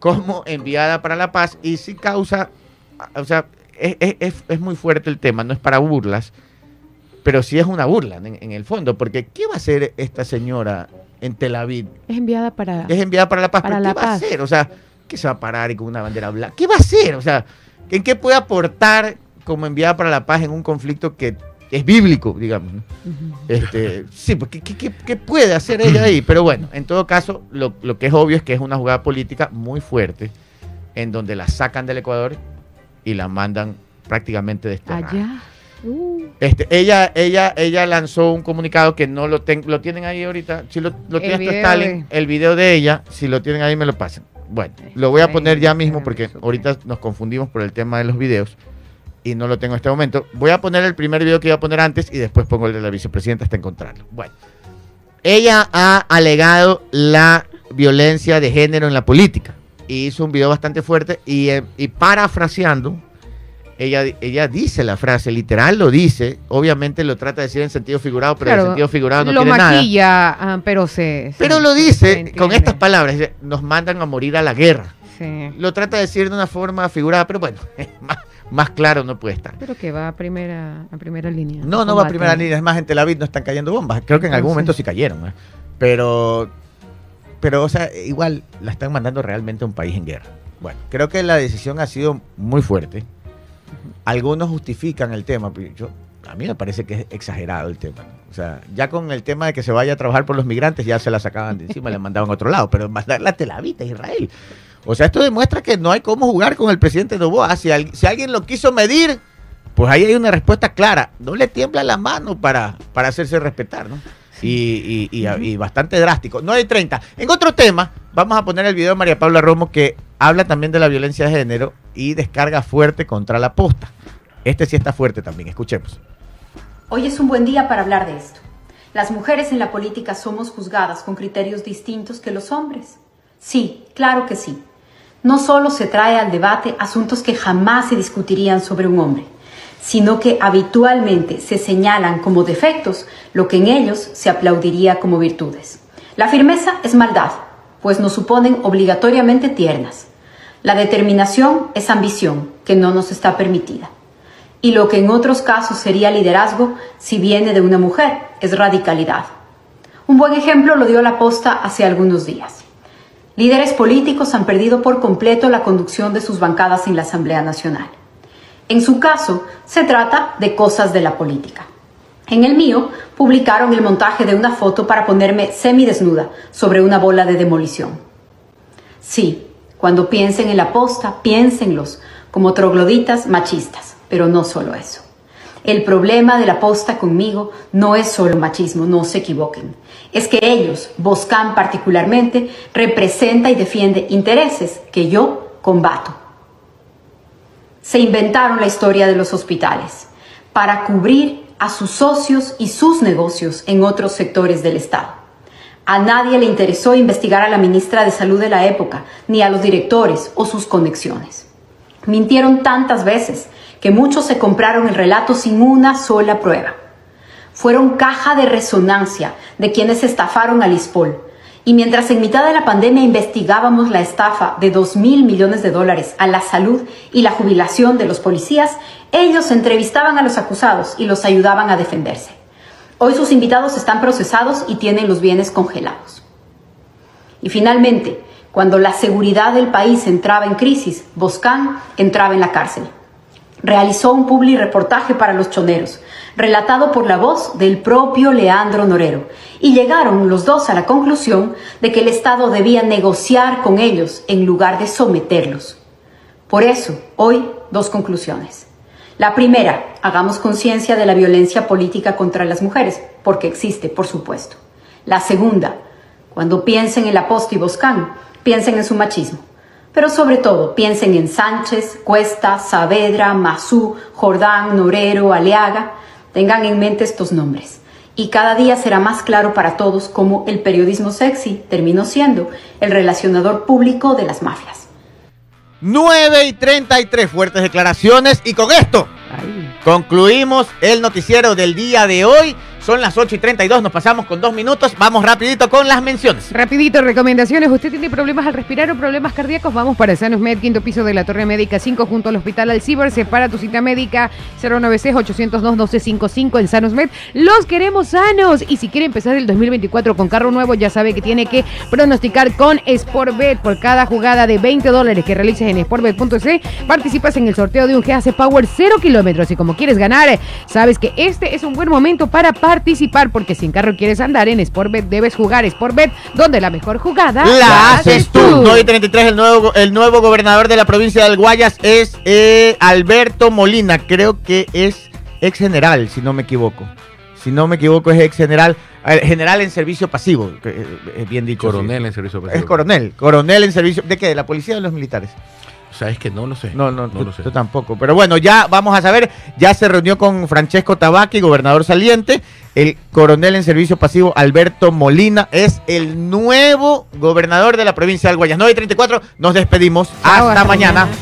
como enviada para la paz y sí causa... O sea, es, es- es- muy fuerte el tema, no es para burlas, pero sí es una burla en, en el fondo, porque ¿qué va a hacer esta señora en Tel Aviv? Es enviada para... Es enviada para la paz, Para pero la ¿qué va a hacer? O sea, ¿qué se va a parar y con una bandera blanca? ¿Qué va a hacer? O sea, ¿en qué puede aportar como enviada para la paz en un conflicto que es bíblico, digamos? ¿no? Este, sí, pues, ¿qué, qué- qué- qué puede hacer ella ahí? Pero bueno, en todo caso, lo, lo que es obvio es que es una jugada política muy fuerte, en donde la sacan del Ecuador y la mandan prácticamente desterrada. Allá. Uh, Este, ella, ella, ella lanzó un comunicado que no lo, ten- lo tienen ahí ahorita. Si lo, lo El tienes tú, Stalin, de- el video de ella, si lo tienen ahí me lo pasan. Bueno, lo voy a poner ya mismo porque ahorita nos confundimos por el tema de los videos y no lo tengo en este momento. Voy a poner el primer video que iba a poner antes y después pongo el de la vicepresidenta hasta encontrarlo. Bueno, ella ha alegado la violencia de género en la política y hizo un video bastante fuerte y, eh, y parafraseando, ella, ella dice la frase, literal lo dice, obviamente lo trata de decir en sentido figurado, pero Claro, en sentido figurado no lo tiene nada. maquilla, ah, pero se... Pero se- lo se dice con estas palabras, nos mandan a morir a la guerra. Sí. Lo trata de decir de una forma figurada, pero bueno, más, claro no puede estar. Pero que va a primera, a primera línea. No, no va a primera línea, es más, en Tel Aviv no están cayendo bombas. Creo que en algún momento sí cayeron, ¿eh? pero, pero, o sea, igual la están mandando realmente a un país en guerra. Bueno, creo que la decisión ha sido muy fuerte. Algunos justifican el tema, pero yo, a mí me parece que es exagerado el tema. O sea, ya con el tema de que se vaya a trabajar por los migrantes, ya se la sacaban de encima, la mandaban a otro lado, pero mandarla a Tel Aviv, a Israel. O sea, esto demuestra que no hay cómo jugar con el presidente Novoa. Si, al- si alguien lo quiso medir, pues ahí hay una respuesta clara. No le tiembla la mano para, para hacerse respetar, ¿no? Y, y- y- y bastante drástico. No hay 30. En otro tema, vamos a poner el video de María Paula Romo que habla también de la violencia de género y descarga fuerte contra la posta. Este sí está fuerte también, escuchemos. Hoy es un buen día para hablar de esto. Las mujeres en la política somos juzgadas con criterios distintos que los hombres. Sí, claro que sí. No solo se trae al debate asuntos que jamás se discutirían sobre un hombre, sino que habitualmente se señalan como defectos lo que en ellos se aplaudiría como virtudes. La firmeza es maldad, pues nos suponen obligatoriamente tiernas. La determinación es ambición, que no nos está permitida. Y lo que en otros casos sería liderazgo, si viene de una mujer, es radicalidad. Un buen ejemplo lo dio la posta hace algunos días. Líderes políticos han perdido por completo la conducción de sus bancadas en la Asamblea Nacional. En su caso, se trata de cosas de la política. En el mío, publicaron el montaje de una foto para ponerme semidesnuda sobre una bola de demolición. Sí, cuando piensen en la posta, piénsenlos como trogloditas machistas, pero no solo eso. El problema de la posta conmigo no es solo machismo, no se equivoquen. Es que ellos, Boscan particularmente, representa y defiende intereses que yo combato. Se inventaron la historia de los hospitales para cubrir a sus socios y sus negocios en otros sectores del Estado. A nadie le interesó investigar a la ministra de Salud de la época, ni a los directores o sus conexiones. Mintieron tantas veces que muchos se compraron el relato sin una sola prueba. Fueron caja de resonancia de quienes estafaron al ISPOL. Y mientras en mitad de la pandemia investigábamos la estafa de 2 mil millones de dólares a la salud y la jubilación de los policías, ellos entrevistaban a los acusados y los ayudaban a defenderse. Hoy sus invitados están procesados y tienen los bienes congelados. Y finalmente, cuando la seguridad del país entraba en crisis, Boscan entraba en la cárcel. Realizó un publi reportaje para los choneros, relatado por la voz del propio Leandro Norero, y llegaron los dos a la conclusión de que el Estado debía negociar con ellos en lugar de someterlos. Por eso, hoy, dos conclusiones. La primera, hagamos conciencia de la violencia política contra las mujeres, porque existe, por supuesto. La segunda, cuando piensen en la posta y Boscán, piensen en su machismo. Pero sobre todo, piensen en Sánchez, Cuesta, Saavedra, Mazú, Jordán, Norero, Aleaga. Tengan en mente estos nombres Y cada día será más claro para todos cómo el periodismo sexy terminó siendo el relacionador público de las mafias. 9 y 33 fuertes declaraciones y con esto Ay. concluimos el noticiero del día de hoy. Son las 8 y 32, nos pasamos con dos minutos. Vamos rapidito con las menciones. Rapidito, recomendaciones. ¿Usted tiene problemas al respirar o problemas cardíacos? Vamos para Sanus Med, quinto piso de la Torre Médica 5, junto al Hospital Alcibar. Separa tu cita médica 096-802-1255 en Sanus Med. Los queremos sanos. Y si quiere empezar el 2024 con carro nuevo, ya sabe que tiene que pronosticar con Sportbet. Por cada jugada de 20 dólares que realices en sportbet.es, participas en el sorteo de un GAC Power 0 kilómetros. Y como quieres ganar, sabes que este es un buen momento para participar, porque si en carro quieres andar en Sportbet, debes jugar Sportbet, donde la mejor jugada La haces tú. 9 y 33, el nuevo, el nuevo gobernador de la provincia del Guayas es eh, Alberto Molina. Creo que es ex general, si no me equivoco. Si no me equivoco, es ex general. eh, general en servicio pasivo, que, eh, es bien dicho. Coronel sí. en servicio Es pasivo. coronel. Coronel en servicio. ¿De qué? ¿De la policía o de los militares? ¿Sabes que no lo sé? No, no, no lo sé. yo tampoco. Pero bueno, ya vamos a saber. Ya se reunió con Francesco Tabaqui, gobernador saliente. El coronel en servicio pasivo Alberto Molina es el nuevo gobernador de la provincia del Guayas. 9 y 34, nos despedimos. Chao, hasta hasta mañana. mañana.